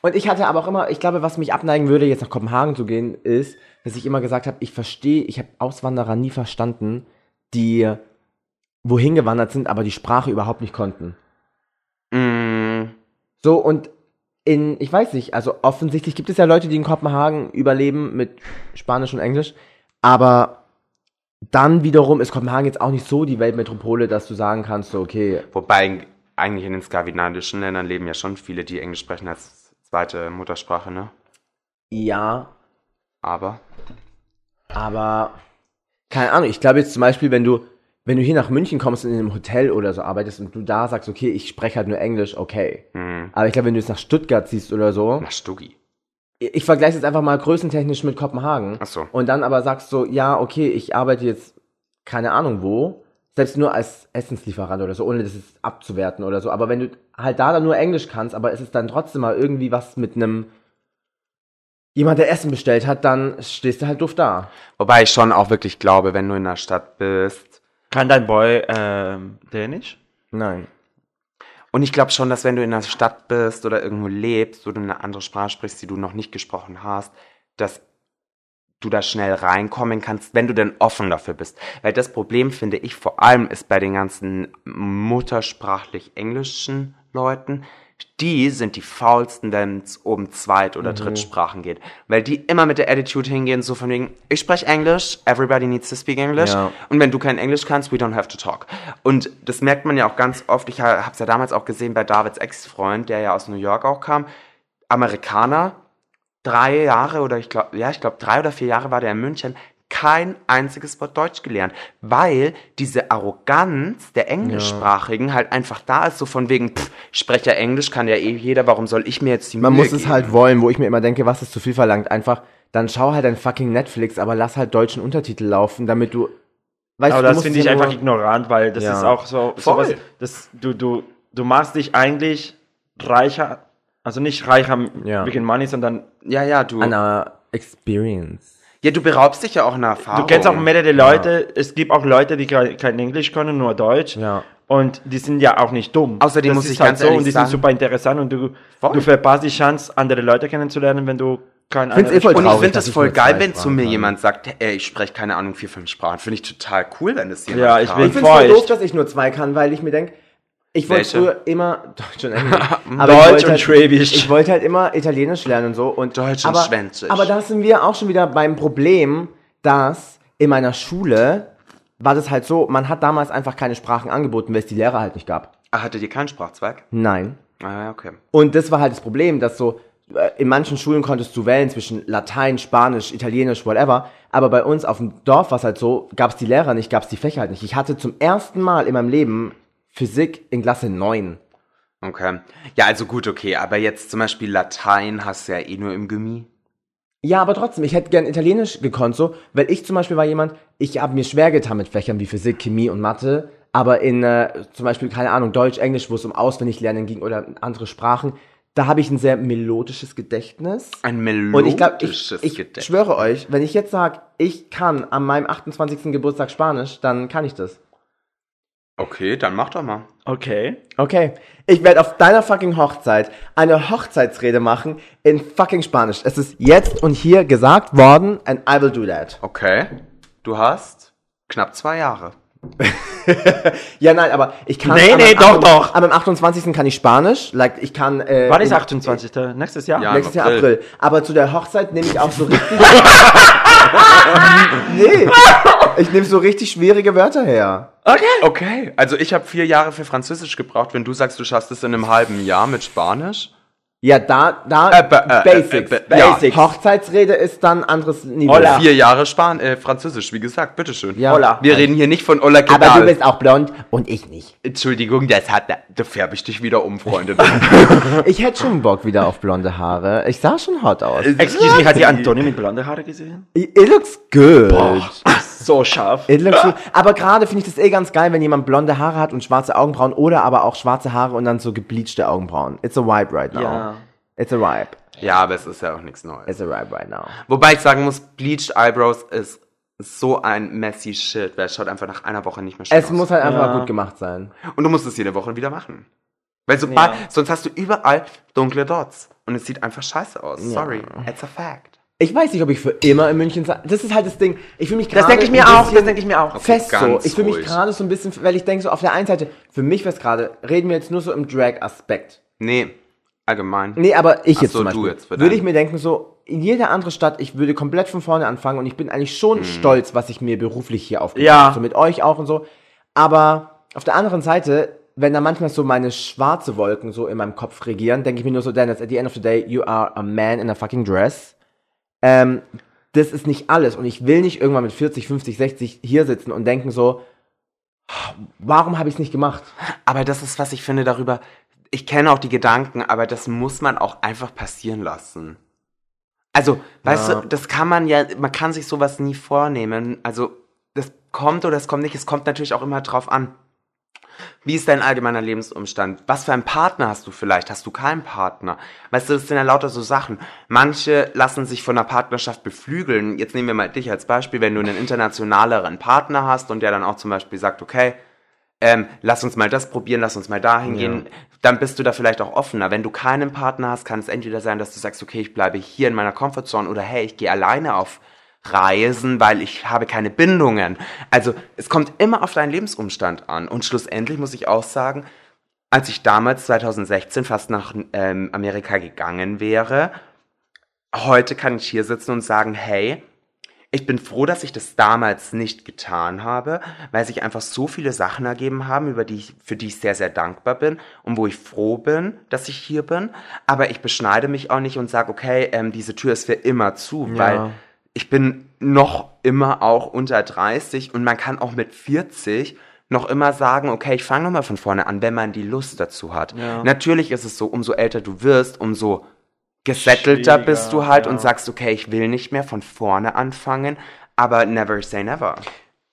Speaker 1: Und ich hatte aber auch immer, ich glaube, was mich abneigen würde, jetzt nach Kopenhagen zu gehen, ist, dass ich immer gesagt habe, ich verstehe, ich habe Auswanderer nie verstanden, die wohin gewandert sind, aber die Sprache überhaupt nicht konnten.
Speaker 2: Mm,
Speaker 1: So, und in, ich weiß nicht, also offensichtlich gibt es ja Leute, die in Kopenhagen überleben mit Spanisch und Englisch, aber dann wiederum ist Kopenhagen jetzt auch nicht so die Weltmetropole, dass du sagen kannst, so, okay,
Speaker 2: wobei eigentlich in den skandinavischen Ländern leben ja schon viele, die Englisch sprechen als zweite Muttersprache, ne?
Speaker 1: ja,
Speaker 2: Aber?
Speaker 1: Aber keine Ahnung, ich glaube jetzt zum Beispiel, wenn du, wenn du hier nach München kommst und in einem Hotel oder so arbeitest und du da sagst, okay, ich spreche halt nur Englisch, okay.
Speaker 2: hm,
Speaker 1: Aber ich glaube, wenn du jetzt nach Stuttgart ziehst oder so,
Speaker 2: nach Stuggi.
Speaker 1: ich, ich vergleiche jetzt einfach mal größentechnisch mit Kopenhagen.
Speaker 2: Ach so.
Speaker 1: Und dann aber sagst so, ja, okay, ich arbeite jetzt keine Ahnung wo, selbst nur als Essenslieferant oder so, ohne das jetzt abzuwerten oder so. Aber wenn du halt da dann nur Englisch kannst, aber es ist dann trotzdem mal irgendwie was mit einem jemand, der Essen bestellt hat, dann stehst du halt doof da.
Speaker 2: Wobei ich schon auch wirklich glaube, wenn du in der Stadt bist.
Speaker 3: Kann dein Boy ähm, Dänisch?
Speaker 1: Nein.
Speaker 2: Und ich glaube schon, dass wenn du in der Stadt bist oder irgendwo lebst, wo du eine andere Sprache sprichst, die du noch nicht gesprochen hast, dass du da schnell reinkommen kannst, wenn du denn offen dafür bist. Weil das Problem, finde ich, vor allem ist bei den ganzen muttersprachlich englischen Leuten, die sind die faulsten, wenn es um Zweit- oder Drittsprachen geht. Weil die immer mit der Attitude hingehen, so von wegen, ich spreche Englisch, everybody needs to speak English.
Speaker 1: Ja.
Speaker 2: Und wenn du kein Englisch kannst, we don't have to talk. Und das merkt man ja auch ganz oft. Ich habe es ja damals auch gesehen bei Davids Ex-Freund, der ja aus New York auch kam. Amerikaner, drei Jahre oder ich glaube, ja, ich glaube, drei oder vier Jahre war der in München, kein einziges Wort Deutsch gelernt, weil diese Arroganz der Englischsprachigen halt einfach da ist, so von wegen, pff, ich spreche ja Englisch, kann ja eh jeder, warum soll ich mir jetzt die
Speaker 1: Man
Speaker 2: Mühe
Speaker 1: muss es
Speaker 2: geben?
Speaker 1: halt wollen, wo ich mir immer denke, was ist zu viel verlangt. Einfach, dann schau halt ein fucking Netflix, aber lass halt deutschen Untertitel laufen, damit du. Weißt
Speaker 3: Aber
Speaker 1: du,
Speaker 3: das finde
Speaker 1: es
Speaker 3: ich
Speaker 1: ja
Speaker 3: einfach ignorant, weil das
Speaker 1: Ja.
Speaker 3: ist auch so
Speaker 2: Voll.
Speaker 3: sowas, das, du, du, du machst dich eigentlich reicher, also nicht reicher
Speaker 1: Ja.
Speaker 3: wegen Money, sondern
Speaker 2: Ja, ja, du,
Speaker 1: an einer Experience.
Speaker 2: Ja, du beraubst dich ja auch einer Erfahrung.
Speaker 3: du kennst auch mehrere Leute, es gibt auch Leute, die kein Englisch können, nur Deutsch.
Speaker 1: Ja.
Speaker 3: Und die sind ja auch nicht dumm.
Speaker 2: Außerdem
Speaker 3: das
Speaker 2: muss ich
Speaker 3: halt
Speaker 2: ganz
Speaker 3: so
Speaker 2: ehrlich
Speaker 3: und die
Speaker 2: sagen-
Speaker 3: sind super interessant und du,
Speaker 2: Voll.
Speaker 3: du verpasst die Chance, andere Leute kennenzulernen, wenn du kein
Speaker 1: Find's eh
Speaker 2: Und ich finde das
Speaker 1: ich
Speaker 2: voll geil, wenn zu mir
Speaker 1: kann.
Speaker 2: jemand sagt, ey, ich spreche keine Ahnung, vier, fünf Sprachen. Finde ich total cool, wenn das jemand
Speaker 3: Ja, ich
Speaker 2: kann.
Speaker 3: bin
Speaker 1: Ich finde es voll doof, dass ich nur zwei kann, weil ich mir denke, ich wollte früher immer Deutsch und Englisch. <laughs> aber
Speaker 3: Deutsch und
Speaker 1: halt,
Speaker 3: Schwäbisch.
Speaker 1: Ich wollte halt immer Italienisch lernen und so. Und,
Speaker 2: Deutsch und
Speaker 1: aber,
Speaker 2: Schwänzisch.
Speaker 1: Aber da sind wir auch schon wieder beim Problem, dass in meiner Schule war das halt so, man hat damals einfach keine Sprachen angeboten, weil es die Lehrer halt nicht gab.
Speaker 2: Ah, hattet ihr keinen Sprachzweig?
Speaker 1: Nein.
Speaker 2: Ah, okay.
Speaker 1: Und das war halt das Problem, dass so, äh, in manchen Schulen konntest du wählen zwischen Latein, Spanisch, Italienisch, whatever. Aber bei uns auf dem Dorf war es halt so, gab es die Lehrer nicht, gab es die Fächer halt nicht. Ich hatte zum ersten Mal in meinem Leben Physik in Klasse 9.
Speaker 2: Okay. Ja, also gut, okay. Aber jetzt zum Beispiel Latein hast du ja eh nur im Gummi.
Speaker 1: Ja, aber trotzdem, ich hätte gern Italienisch gekonnt, so, weil ich zum Beispiel war jemand, ich habe mir schwer getan mit Fächern wie Physik, Chemie und Mathe, aber in äh, zum Beispiel, keine Ahnung, Deutsch, Englisch, wo es um Auswendiglernen ging oder andere Sprachen, da habe ich ein sehr melodisches Gedächtnis.
Speaker 2: Ein
Speaker 1: Und ich glaube, ich,
Speaker 2: melodisches
Speaker 1: ich
Speaker 2: Gedächtnis.
Speaker 1: schwöre euch, wenn ich jetzt sage, ich kann an meinem 28. Geburtstag Spanisch, dann kann ich das.
Speaker 2: Okay, dann mach doch mal.
Speaker 3: Okay.
Speaker 1: Okay. Ich werde auf deiner fucking Hochzeit eine Hochzeitsrede machen in fucking Spanisch. Es ist jetzt und hier gesagt worden and I will do that.
Speaker 2: Okay. Du hast knapp zwei Jahre. <laughs>
Speaker 1: Ja, nein, aber ich kann.
Speaker 3: Nee, nee, doch,
Speaker 1: 28
Speaker 3: doch.
Speaker 1: An meinem 28. kann ich Spanisch. Like, ich kann. Äh,
Speaker 3: Wann ist
Speaker 1: in-
Speaker 3: 28. Nächstes Jahr?
Speaker 2: Ja.
Speaker 1: Nächstes Jahr
Speaker 2: April.
Speaker 1: April. Aber zu der Hochzeit nehme ich auch so <laughs> richtig. <laughs> nee. Ich nehme so richtig schwierige Wörter her.
Speaker 3: Okay.
Speaker 2: Okay, also ich habe vier Jahre für Französisch gebraucht. Wenn du sagst, du schaffst es in einem halben Jahr mit Spanisch.
Speaker 1: Ja, da, da,
Speaker 2: Äh, be- äh,
Speaker 1: Basics.
Speaker 2: äh, be- ja.
Speaker 1: Basics. Hochzeitsrede ist dann anderes Niveau.
Speaker 3: Hola.
Speaker 2: Vier Jahre Span äh, Französisch, wie gesagt, bitteschön.
Speaker 1: Ja.
Speaker 3: Hola.
Speaker 2: Wir reden hier nicht von Ola
Speaker 1: Aber
Speaker 2: Kedal.
Speaker 1: du bist auch blond und ich nicht.
Speaker 2: Entschuldigung, das hat, da färbe ich dich wieder um, Freunde. <laughs>
Speaker 1: Ich hätte schon Bock wieder auf blonde Haare. Ich sah schon hot aus.
Speaker 3: Excuse me, hat die Antoni mit blonde Haare gesehen?
Speaker 1: It looks good.
Speaker 3: So scharf.
Speaker 1: It looks good. Aber gerade finde ich das eh ganz geil, wenn jemand blonde Haare hat und schwarze Augenbrauen oder aber auch schwarze Haare und dann so gebleachte Augenbrauen. It's a vibe right now.
Speaker 3: Ja.
Speaker 1: It's a vibe.
Speaker 2: ja, aber es ist ja auch nichts Neues.
Speaker 1: It's a vibe right now.
Speaker 2: Wobei ich sagen muss, Bleached Eyebrows ist so ein messy Shit, weil es schaut einfach nach einer Woche nicht mehr schön
Speaker 1: Es
Speaker 2: aus.
Speaker 1: muss halt einfach
Speaker 3: Ja.
Speaker 1: gut gemacht sein.
Speaker 2: Und du musst es jede Woche wieder machen. Weil sobald,
Speaker 3: Ja.
Speaker 2: sonst hast du überall dunkle Dots. Und es sieht einfach scheiße aus. Sorry, it's a fact.
Speaker 1: Ich weiß nicht, ob ich für immer in München sein. Das ist halt das Ding. Ich fühle mich gerade.
Speaker 3: Das denke ich mir
Speaker 1: ein
Speaker 3: auch,
Speaker 1: bisschen
Speaker 3: das denke ich mir auch.
Speaker 1: Fest so.
Speaker 2: ganz
Speaker 1: Ich fühle mich gerade so ein bisschen, weil ich denke so auf der einen Seite, für mich wäre es gerade, reden wir jetzt nur so im Drag-Aspekt.
Speaker 2: Nee, allgemein.
Speaker 1: Nee, aber ich
Speaker 2: Ach
Speaker 1: jetzt
Speaker 2: so,
Speaker 1: zum
Speaker 2: du
Speaker 1: Beispiel.
Speaker 2: jetzt für
Speaker 1: würde ich mir denken, so, in jeder andere Stadt, ich würde komplett von vorne anfangen und ich bin eigentlich schon
Speaker 2: Hm.
Speaker 1: stolz, was ich mir beruflich hier aufgebaut
Speaker 3: Ja.
Speaker 1: habe. So mit euch auch und so. Aber auf der anderen Seite, wenn da manchmal so meine schwarze Wolken so in meinem Kopf regieren, denke ich mir nur so, Dennis, at the end of the day, you are a man in a fucking dress. Ähm, das ist nicht alles. Und ich will nicht irgendwann mit 40, 50, 60 hier sitzen und denken so, warum habe ich es nicht gemacht?
Speaker 2: Aber das ist, was ich finde darüber. Ich kenne auch die Gedanken, aber das muss man auch einfach passieren lassen. Also, weißt
Speaker 1: Ja.
Speaker 2: du, das kann man ja, man kann sich sowas nie vornehmen. Also, das kommt oder es kommt nicht. Es kommt natürlich auch immer drauf an. Wie ist dein allgemeiner Lebensumstand? Was für einen Partner hast du vielleicht? Hast du keinen Partner? Weißt du, das sind ja lauter so Sachen. Manche lassen sich von einer Partnerschaft beflügeln. Jetzt nehmen wir mal dich als Beispiel, wenn du einen internationaleren Partner hast und der dann auch zum Beispiel sagt, okay, ähm, lass uns mal das probieren, lass uns mal dahin gehen, dann bist du da vielleicht auch offener. Wenn du keinen Partner hast, kann es entweder sein, dass du sagst, okay, ich bleibe hier in meiner Comfortzone oder hey, ich gehe alleine auf Reisen, weil ich habe keine Bindungen. Also es kommt immer auf deinen Lebensumstand an. Und schlussendlich muss ich auch sagen, als ich damals 2016 fast nach ähm, Amerika gegangen wäre. Heute kann ich hier sitzen und sagen, hey, ich bin froh, dass ich das damals nicht getan habe, weil sich einfach so viele Sachen ergeben haben, über die ich, für die ich sehr, sehr dankbar bin und wo ich froh bin, dass ich hier bin. Aber ich beschneide mich auch nicht und sage, okay, ähm, diese Tür ist für immer zu,
Speaker 3: Ja.
Speaker 2: weil ich bin noch immer auch unter 30 und man kann auch mit 40 noch immer sagen, okay, ich fange nochmal von vorne an, wenn man die Lust dazu hat.
Speaker 3: Ja.
Speaker 2: Natürlich ist es so, umso älter du wirst, umso gesettelter
Speaker 3: Schwieriger,
Speaker 2: bist du halt
Speaker 3: ja.
Speaker 2: und sagst, okay, ich will nicht mehr von vorne anfangen, aber never say never.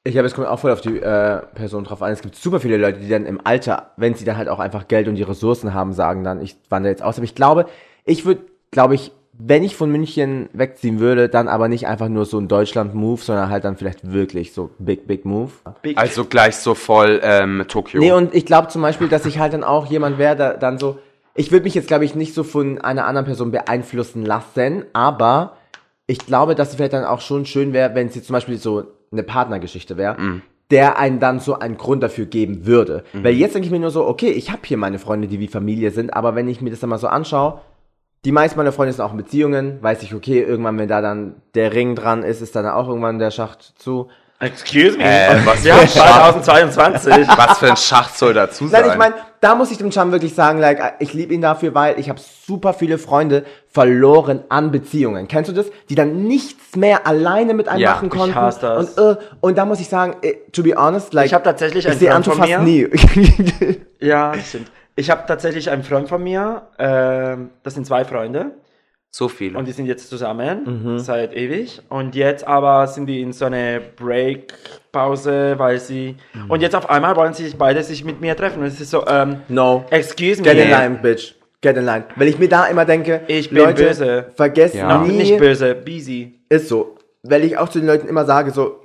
Speaker 1: Ich habe es kommt auch voll auf die äh, Person drauf an. Es gibt super viele Leute, die dann im Alter, wenn sie dann halt auch einfach Geld und die Ressourcen haben, sagen dann, ich wandere jetzt aus. Aber ich glaube, ich würde, glaube ich, wenn ich von München wegziehen würde, dann aber nicht einfach nur so ein Deutschland-Move, sondern halt dann vielleicht wirklich so big, big Move.
Speaker 2: Also gleich so voll ähm, Tokio.
Speaker 1: Nee, und ich glaube zum Beispiel, dass ich halt dann auch jemand wäre, der dann so, ich würde mich jetzt, glaube ich, nicht so von einer anderen Person beeinflussen lassen, aber ich glaube, dass es vielleicht dann auch schon schön wäre, wenn es jetzt zum Beispiel so eine Partnergeschichte wäre, der einen dann so einen Grund dafür geben würde. Weil jetzt denke ich mir nur so, okay, ich habe hier meine Freunde, die wie Familie sind, aber wenn ich mir das dann mal so anschaue, die meisten meiner Freunde sind auch in Beziehungen, weiß ich, okay, irgendwann, wenn da dann der Ring dran ist, ist dann auch irgendwann der Schacht zu.
Speaker 3: Excuse me.
Speaker 2: Äh, was
Speaker 3: ja,
Speaker 2: für ein Schach.
Speaker 3: 2022. <laughs>
Speaker 2: Was für ein Schach soll dazu sein?
Speaker 1: Nein, ich meine, da muss ich dem Cham wirklich sagen, like, ich liebe ihn dafür, weil ich habe super viele Freunde verloren an Beziehungen. Kennst du das? Die dann nichts mehr alleine mit einem
Speaker 2: Ja,
Speaker 1: machen
Speaker 2: ich
Speaker 1: konnten.
Speaker 3: hasse das.
Speaker 1: Und, äh, und da muss ich sagen, äh, to be honest, like,
Speaker 3: Ich hab tatsächlich
Speaker 1: ich
Speaker 3: einen
Speaker 1: sehe
Speaker 3: Freund
Speaker 1: Anto
Speaker 3: von
Speaker 1: fast
Speaker 3: mir.
Speaker 1: nie. <laughs>
Speaker 3: ja, das stimmt. Ich habe tatsächlich einen Freund von mir, ähm, das sind zwei Freunde.
Speaker 2: so viele.
Speaker 3: Und die sind jetzt zusammen seit ewig. Und jetzt aber sind die in so eine Break-Pause, weil sie. Und jetzt auf einmal wollen sie sich beide sich mit mir treffen. Und es ist so, ähm,
Speaker 1: no.
Speaker 3: excuse me.
Speaker 1: Get in line, bitch. Get in line. Weil ich mir da immer denke,
Speaker 3: Ich bin
Speaker 1: Leute,
Speaker 3: böse.
Speaker 1: vergesst
Speaker 2: Ja.
Speaker 1: nie,
Speaker 3: Nicht böse, busy.
Speaker 1: ist so. Weil ich auch zu den Leuten immer sage, so,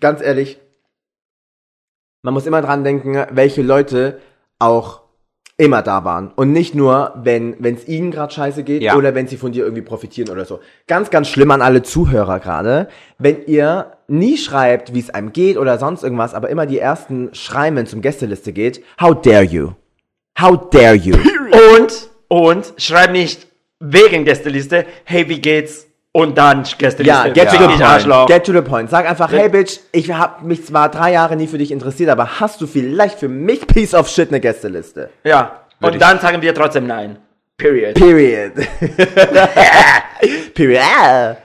Speaker 1: ganz ehrlich, man muss immer dran denken, welche Leute auch immer da waren. Und nicht nur, wenn es ihnen gerade scheiße geht
Speaker 2: Ja.
Speaker 1: oder wenn sie von dir irgendwie profitieren oder so. Ganz, ganz schlimm an alle Zuhörer gerade, wenn ihr nie schreibt, wie es einem geht oder sonst irgendwas, aber immer die ersten schreiben, wenn es um Gästeliste geht. How dare you? How dare you?
Speaker 3: Und, und, schreib nicht wegen Gästeliste, hey, wie geht's? Und dann Gästeliste.
Speaker 1: Ja, get to the point.
Speaker 3: Arschloch.
Speaker 1: Get to the point. Sag einfach, hey Bitch, ich habe mich zwar drei Jahre nie für dich interessiert, aber hast du vielleicht für mich Piece of Shit eine Gästeliste?
Speaker 3: Ja.
Speaker 2: Würde
Speaker 3: Und
Speaker 2: ich-
Speaker 3: dann sagen wir trotzdem nein. Period.
Speaker 1: Period. <laughs> Period.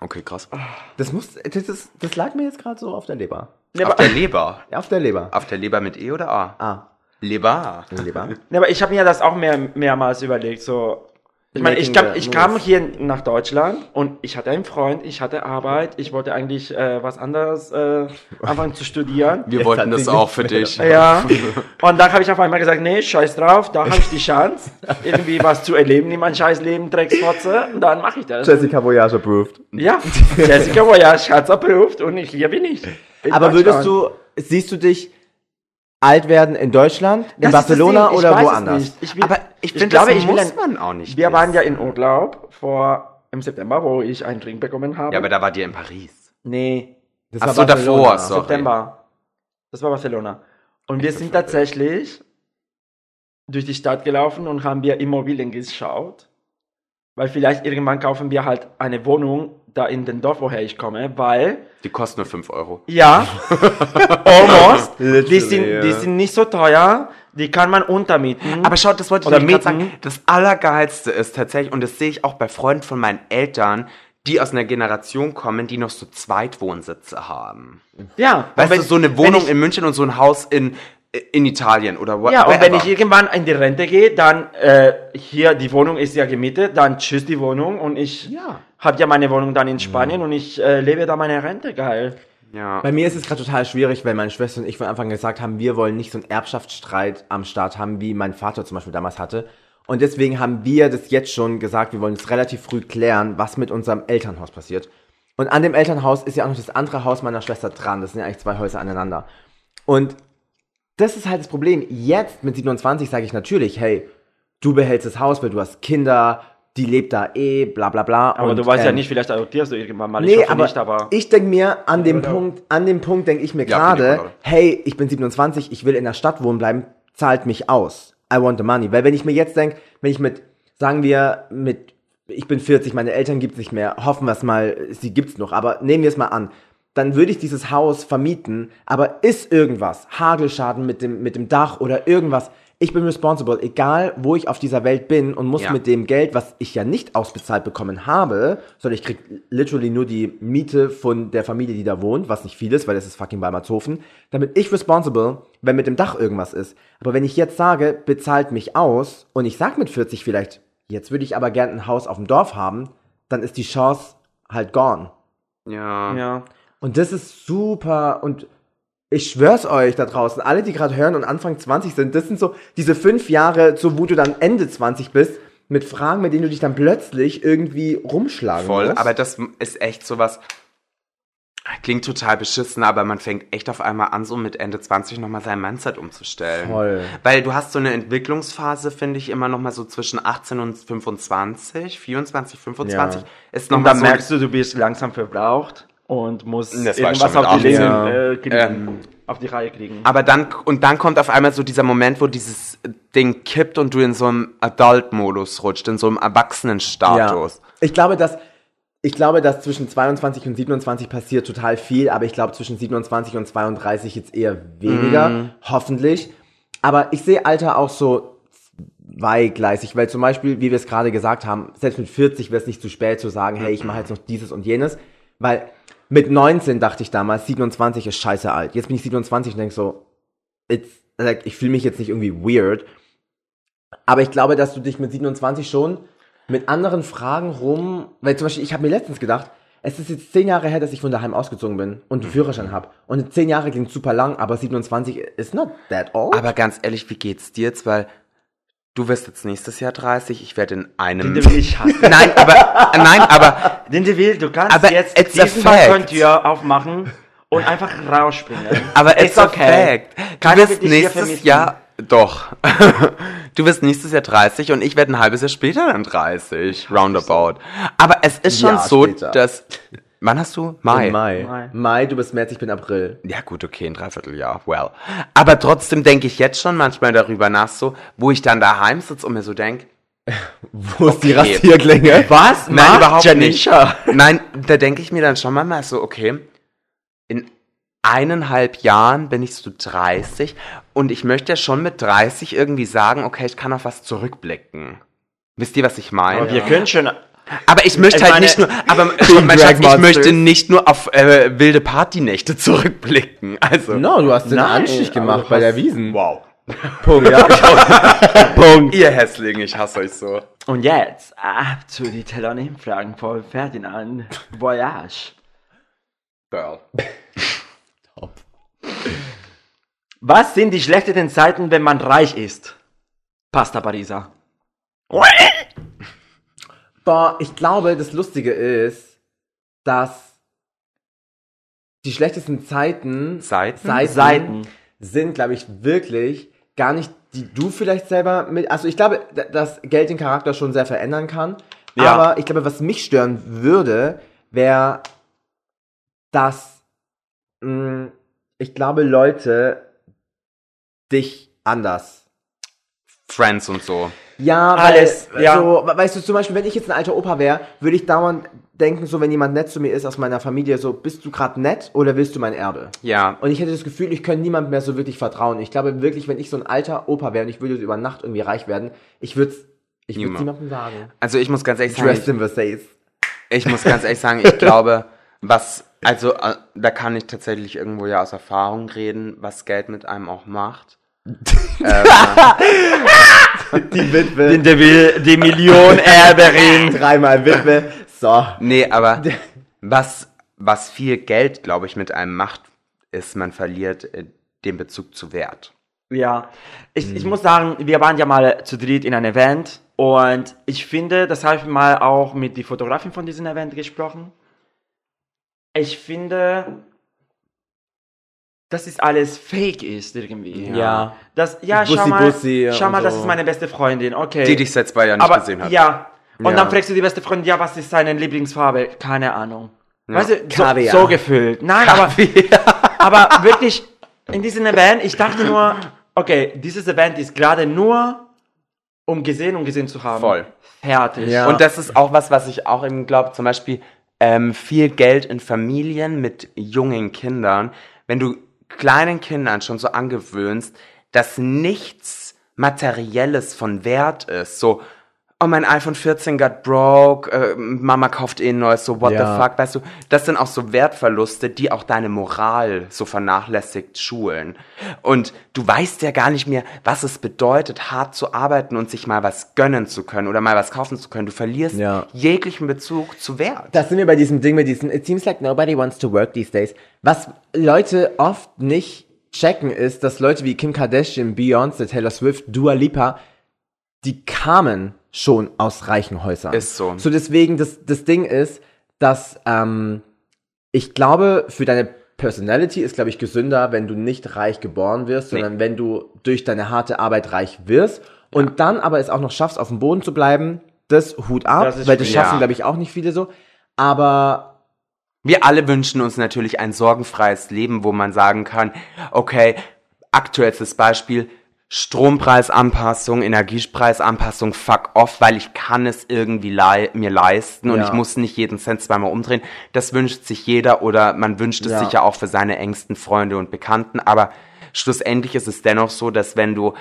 Speaker 2: okay, krass.
Speaker 1: Das muss, das, ist, das lag mir jetzt gerade so auf der Leber.
Speaker 2: Auf der Leber.
Speaker 1: Ja, Auf der Leber.
Speaker 2: Auf der Leber mit E oder A?
Speaker 1: Ah,
Speaker 2: Leber.
Speaker 1: Leber.
Speaker 3: Ja, aber ich habe mir das auch mehr, mehrmals überlegt. So, ich meine, ich, kam, ich kam hier nach Deutschland und ich hatte einen Freund, ich hatte Arbeit, ich wollte eigentlich äh, was anderes äh, anfangen zu studieren. <laughs>
Speaker 2: Wir
Speaker 1: Jetzt
Speaker 2: wollten das auch für dich. <laughs>
Speaker 3: Ja. <laughs> Und dann habe ich auf einmal gesagt, nee, scheiß drauf, da habe ich die Chance, irgendwie was zu erleben in mein scheiß Leben, Drecksfotze. Und dann mache ich das.
Speaker 1: Jessica Voyage approved.
Speaker 3: Ja, Jessica Voyage hat's approved und ich, hier bin ich.
Speaker 1: Aber würdest du, siehst du dich alt werden in Deutschland, in
Speaker 3: Das
Speaker 1: Barcelona
Speaker 3: ich
Speaker 1: oder woanders?
Speaker 3: nicht. Ich will,
Speaker 2: Aber ich finde,
Speaker 3: glaube, ich will
Speaker 2: muss man auch nicht.
Speaker 3: Wir waren
Speaker 2: wissen.
Speaker 3: ja in Urlaub vor im September, wo ich einen Ring bekommen habe.
Speaker 2: Ja, aber da war dir in Paris.
Speaker 3: nee,
Speaker 1: Das
Speaker 2: Ach
Speaker 1: war
Speaker 2: so,
Speaker 1: Barcelona.
Speaker 2: davor, sorry.
Speaker 3: September. Das war Barcelona. Und wir sind tatsächlich durch die Stadt gelaufen und haben wir Immobilien geschaut. Weil vielleicht irgendwann kaufen wir halt eine Wohnung da in dem Dorf, woher ich komme, weil,
Speaker 2: Die kosten nur 5 Euro.
Speaker 3: ja, <laughs> almost, die sind, die
Speaker 1: ja.
Speaker 3: sind nicht so teuer, die kann man untermieten.
Speaker 2: Aber schaut, das wollte ich
Speaker 3: mieten.
Speaker 2: sagen. Das Allergeilste ist tatsächlich, und das sehe ich auch bei Freunden von meinen Eltern, die aus einer Generation kommen, die noch so Zweitwohnsitze haben.
Speaker 3: ja,
Speaker 2: Weißt du, so eine Wohnung
Speaker 3: ich,
Speaker 2: in München und so ein Haus in, in Italien oder what,
Speaker 3: Ja, und wenn ich irgendwann in die Rente gehe, dann äh, hier, die Wohnung ist ja gemietet, dann tschüss die Wohnung und ich
Speaker 1: Ja.
Speaker 3: Habe ja meine Wohnung dann in Spanien und ich äh, lebe da meine Rente, geil.
Speaker 2: ja.
Speaker 1: Bei mir ist es gerade total schwierig, weil meine Schwester und ich von Anfang an gesagt haben, wir wollen nicht so einen Erbschaftsstreit am Start haben, wie mein Vater zum Beispiel damals hatte. Und deswegen haben wir das jetzt schon gesagt, wir wollen es relativ früh klären, was mit unserem Elternhaus passiert. Und an dem Elternhaus ist ja auch noch das andere Haus meiner Schwester dran. Das sind ja eigentlich zwei Häuser aneinander. Und das ist halt das Problem. Jetzt mit 27 sage ich natürlich, hey, du behältst das Haus, weil du hast Kinder, die lebt da eh, bla bla bla.
Speaker 3: Aber
Speaker 1: und,
Speaker 3: du weißt ja
Speaker 1: ähm,
Speaker 3: nicht, vielleicht adoptierst du irgendwann mal.
Speaker 1: Nee,
Speaker 3: ich hoffe
Speaker 1: aber,
Speaker 3: nicht, aber
Speaker 1: ich denke mir, an dem Punkt, an dem Punkt denke ich mir
Speaker 2: Ja,
Speaker 1: gerade, hey, ich bin 27, ich will in der Stadt wohnen bleiben, zahlt mich aus. I want the money. Weil wenn ich mir jetzt denke, wenn ich mit, sagen wir, mit, ich bin 40, meine Eltern gibt's nicht mehr, hoffen wir es mal, sie gibt's noch, aber nehmen wir es mal an. Dann würde ich dieses Haus vermieten, aber ist irgendwas, Hagelschaden mit dem, mit dem Dach oder irgendwas, ich bin responsible, egal wo ich auf dieser Welt bin und muss
Speaker 2: Ja.
Speaker 1: mit dem Geld, was ich ja nicht ausbezahlt bekommen habe, sondern ich krieg literally nur die Miete von der Familie, die da wohnt, was nicht viel ist, weil das ist fucking Weimarshofen, damit ich responsible, wenn mit dem Dach irgendwas ist. Aber wenn ich jetzt sage, bezahlt mich aus und ich sag mit 40 vielleicht, jetzt würde ich aber gern ein Haus auf dem Dorf haben, dann ist die Chance halt gone.
Speaker 2: Ja.
Speaker 3: Ja.
Speaker 1: Und das ist super und ich schwör's euch da draußen, alle, die gerade hören und Anfang 20 sind, das sind so diese fünf Jahre, so wo du dann Ende 20 bist, mit Fragen, mit denen du dich dann plötzlich irgendwie rumschlagen
Speaker 2: Voll,
Speaker 1: musst.
Speaker 2: aber das ist echt sowas. Klingt total beschissen, aber man fängt echt auf einmal an, so mit Ende 20 nochmal sein Mindset umzustellen.
Speaker 1: Voll.
Speaker 2: Weil du hast so eine Entwicklungsphase, finde ich, immer nochmal so zwischen 18 und 25, 24, 25.
Speaker 1: Ja.
Speaker 2: Ist noch
Speaker 3: Und
Speaker 2: mal
Speaker 3: dann
Speaker 2: so
Speaker 3: merkst du, du bist langsam verbraucht und musst
Speaker 2: Das
Speaker 3: irgendwas auf die,
Speaker 2: 18.
Speaker 3: Leben, äh, kriegen,
Speaker 2: Ähm.
Speaker 3: auf die Reihe kriegen.
Speaker 2: Aber dann, und dann kommt auf einmal so dieser Moment, wo dieses Ding kippt und du in so einem Adult-Modus rutscht, in so einem Erwachsenenstatus.
Speaker 1: Ja. Ich glaube, dass ich glaube, dass zwischen 22 und 27 passiert total viel, aber ich glaube zwischen 27 und 32 jetzt eher weniger,
Speaker 2: Mhm.
Speaker 1: hoffentlich. Aber ich sehe Alter auch so zweigleisig, weil zum Beispiel, wie wir es gerade gesagt haben, selbst mit 40 wäre es nicht zu spät zu sagen, hey, ich mache jetzt noch dieses und jenes, weil mit 19 dachte ich damals, 27 ist scheiße alt. Jetzt bin ich 27 und denke so, it's, like, ich fühle mich jetzt nicht irgendwie weird, aber ich glaube, dass du dich mit 27 schon mit anderen Fragen rum, weil zum Beispiel, ich habe mir letztens gedacht, es ist jetzt zehn Jahre her, dass ich von daheim ausgezogen bin und einen Führerschein habe. Und zehn Jahre klingt super lang, aber 27 is not that old.
Speaker 2: Aber ganz ehrlich, wie geht's dir jetzt? Weil du wirst jetzt nächstes Jahr 30, ich werde in einem...
Speaker 3: Den will ich hassen. <laughs>
Speaker 2: Nein, aber, nein, aber,
Speaker 3: Den will, du kannst
Speaker 2: Aber
Speaker 3: jetzt
Speaker 2: it's a
Speaker 3: diesen
Speaker 2: fact.
Speaker 3: Balkontür aufmachen und einfach rausspringen.
Speaker 2: aber it's, a
Speaker 3: okay.
Speaker 2: fact. Du
Speaker 3: Keiner
Speaker 2: wirst
Speaker 3: dich hier
Speaker 2: nächstes. Jahr, doch. <laughs> du wirst nächstes Jahr 30 und ich werde ein halbes Jahr später dann 30, roundabout. Aber es ist schon
Speaker 1: Ja,
Speaker 2: so,
Speaker 1: später.
Speaker 2: dass, wann hast du? Mai.
Speaker 1: Im Mai.
Speaker 3: Mai.
Speaker 1: Mai. du bist März, ich bin April.
Speaker 2: Ja gut, okay, ein Dreivierteljahr, well. Aber trotzdem denke ich jetzt schon manchmal darüber nach, so, wo ich dann daheim sitze und mir so denke, <laughs>
Speaker 1: Wo ist die
Speaker 2: Okay.
Speaker 1: Rasierklinge?
Speaker 3: Was?
Speaker 2: Nein,
Speaker 3: Macht
Speaker 2: überhaupt
Speaker 3: Janisha?
Speaker 2: nicht. Nein, da denke ich mir dann schon mal so, okay, in eineinhalb Jahren bin ich so 30 und ich möchte ja schon mit 30 irgendwie sagen, okay, ich kann auf was zurückblicken. Wisst ihr, was ich meine?
Speaker 3: Aber wir können schon.
Speaker 2: Aber ich möchte halt
Speaker 3: meine-
Speaker 2: nicht nur, aber ich möchte nicht nur auf äh, wilde Partynächte <laughs> zurückblicken. Also,
Speaker 1: No, du hast den
Speaker 3: Nein,
Speaker 1: Anstich gemacht bei der Wiesen.
Speaker 2: wow.
Speaker 1: Punkt, ja. <laughs>
Speaker 3: Punkt. <laughs>
Speaker 2: Ihr Hässlinge, ich hasse euch so.
Speaker 3: Und jetzt ab zu die Telonym-Fragen von Ferdinand Voyage.
Speaker 2: Girl.
Speaker 3: Was sind die schlechtesten Zeiten, wenn man reich ist? Pasta Pariser.
Speaker 1: Boah, ich glaube, das Lustige ist, dass die schlechtesten Zeiten,
Speaker 2: Seiten?
Speaker 1: Seiten,
Speaker 3: Seiten.
Speaker 1: sind, glaube ich, wirklich gar nicht, die du vielleicht selber mit. Also ich glaube, dass Geld den Charakter schon sehr verändern kann.
Speaker 3: Ja.
Speaker 1: Aber ich glaube, was mich stören würde, wäre, dass mh, ich glaube, Leute dich anders
Speaker 2: Friends und so.
Speaker 1: Ja, weil,
Speaker 3: Alles, ja.
Speaker 1: So, we- weißt du, zum Beispiel, wenn ich jetzt ein alter Opa wäre, würde ich dauernd denken, so, wenn jemand nett zu mir ist aus meiner Familie, so, bist du gerade nett oder willst du mein Erbe?
Speaker 2: Ja.
Speaker 1: Und ich hätte das Gefühl, ich könnte niemandem mehr so wirklich vertrauen. Ich glaube wirklich, wenn ich so ein alter Opa wäre und ich würde über Nacht irgendwie reich werden, ich würde ich würde
Speaker 2: Niemand.
Speaker 1: niemandem sagen.
Speaker 2: Also ich muss ganz ehrlich sagen,
Speaker 1: Dressed
Speaker 2: ich,
Speaker 1: in Versace.
Speaker 2: ich muss ganz ehrlich sagen, ich <laughs> glaube, was, also äh, da kann ich tatsächlich irgendwo ja aus Erfahrung reden, was Geld mit einem auch macht. Ähm, <laughs>
Speaker 1: Die Witwe.
Speaker 3: Die, die, die Millionenerberin. <laughs>
Speaker 1: Dreimal Witwe. So.
Speaker 2: nee, aber was, was viel Geld, glaube ich, mit einem macht, ist, man verliert äh, den Bezug zu Wert.
Speaker 3: Ja, ich, ich muss sagen, wir waren ja mal zu dritt in einem Event und ich finde, das habe ich mal auch mit der Fotografin von diesem Event gesprochen. Ich finde, dass es alles fake ist irgendwie.
Speaker 1: Ja.
Speaker 3: Das, ja,
Speaker 1: Bussi,
Speaker 3: schau mal,
Speaker 1: Bussi
Speaker 3: schau mal, das
Speaker 1: so.
Speaker 3: ist meine beste Freundin, okay.
Speaker 2: Die dich seit zwei Jahren nicht gesehen hat.
Speaker 3: ja, und
Speaker 1: Ja.
Speaker 3: dann fragst du die beste Freundin, ja, was ist seine Lieblingsfarbe? Keine Ahnung. Weißt du, so,
Speaker 1: Kaviar.
Speaker 3: so gefüllt. Nein, aber, aber wirklich, in diesem Event, ich dachte nur, okay, dieses Event ist gerade nur, um gesehen und gesehen zu haben.
Speaker 2: Voll.
Speaker 3: Fertig.
Speaker 1: Ja.
Speaker 2: Und das ist auch was, was ich auch eben glaube, zum Beispiel ähm, viel Geld in Familien mit jungen Kindern. Wenn du kleinen Kindern schon so angewöhnst, dass nichts Materielles von Wert ist, so, oh, mein iPhone 14 got broke, äh, Mama kauft eh ein neues, so, what
Speaker 1: Ja.
Speaker 2: the fuck, weißt du, das sind auch so Wertverluste, die auch deine Moral so vernachlässigt schulen. Und du weißt ja gar nicht mehr, was es bedeutet, hart zu arbeiten und sich mal was gönnen zu können oder mal was kaufen zu können. Du verlierst
Speaker 1: Ja.
Speaker 2: jeglichen Bezug zu Wert.
Speaker 1: Das sind wir bei diesem Ding mit diesem It seems like nobody wants to work these days. Was Leute oft nicht checken ist, dass Leute wie Kim Kardashian, Beyoncé, Taylor Swift, Dua Lipa, die kamen schon aus reichen Häusern.
Speaker 2: Ist so.
Speaker 1: So deswegen, das, das Ding ist, dass ähm, ich glaube, für deine Personality ist, glaube ich, gesünder, wenn du nicht reich geboren wirst, sondern wenn du durch deine harte Arbeit reich wirst und dann aber es auch noch schaffst, auf dem Boden zu bleiben, das Hut ab,
Speaker 3: Das
Speaker 1: weil das schaffen,
Speaker 2: Ja.
Speaker 1: glaube ich, auch nicht viele so. Aber
Speaker 2: Wir alle wünschen uns natürlich ein sorgenfreies Leben, wo man sagen kann, okay, aktuellstes Beispiel, Strompreisanpassung, Energiepreisanpassung, fuck off, weil ich kann es irgendwie lei mir leisten und
Speaker 1: Ja.
Speaker 2: ich muss nicht jeden Cent zweimal umdrehen. Das wünscht sich jeder oder man wünscht es
Speaker 1: Ja.
Speaker 2: sich ja auch für seine engsten Freunde und Bekannten, aber schlussendlich ist es dennoch so, dass wenn du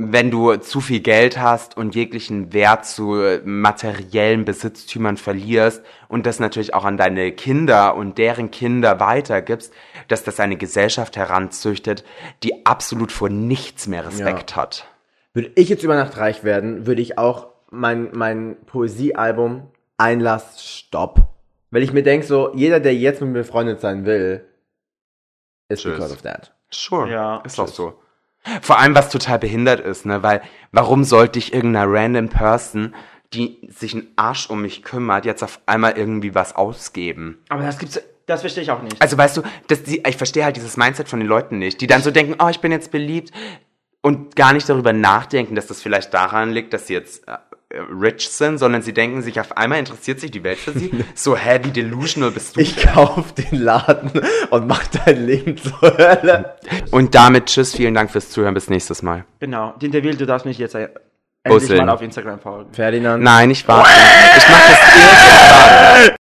Speaker 2: wenn du zu viel Geld hast und jeglichen Wert zu äh, materiellen Besitztümern verlierst und das natürlich auch an deine Kinder und deren Kinder weitergibst, dass das eine Gesellschaft heranzüchtet, die absolut vor nichts mehr Respekt hat.
Speaker 1: würde ich jetzt über Nacht reich werden, würde ich auch mein, mein Poesiealbum Einlass Stopp. Weil ich mir denke, so, jeder, der jetzt mit mir befreundet sein will, ist
Speaker 2: Tschüss.
Speaker 1: because of that.
Speaker 2: Sure,
Speaker 3: Ja,
Speaker 2: ist auch so. Vor allem, was total behindert ist, ne, weil warum sollte ich irgendeiner random Person, die sich einen Arsch um mich kümmert, jetzt auf einmal irgendwie was ausgeben?
Speaker 3: Aber das gibt's, das verstehe ich auch nicht.
Speaker 2: Also weißt du, dass die, ich verstehe halt dieses Mindset von den Leuten nicht, die dann so denken, oh, ich bin jetzt beliebt und gar nicht darüber nachdenken, dass das vielleicht daran liegt, dass sie jetzt äh, rich sind, sondern sie denken sich, auf einmal interessiert sich die Welt für sie. <laughs> So, hä, wie delusional bist du?
Speaker 1: Ich kauf den Laden und mach dein Leben zur Hölle.
Speaker 2: Und damit tschüss, vielen Dank fürs Zuhören, bis nächstes Mal.
Speaker 3: genau. Dinterville, du darfst mich jetzt äh, endlich
Speaker 2: Busseln.
Speaker 3: mal auf Instagram folgen.
Speaker 1: Ferdinand.
Speaker 2: Nein, ich warte. Ich mach das <laughs> irgendwann.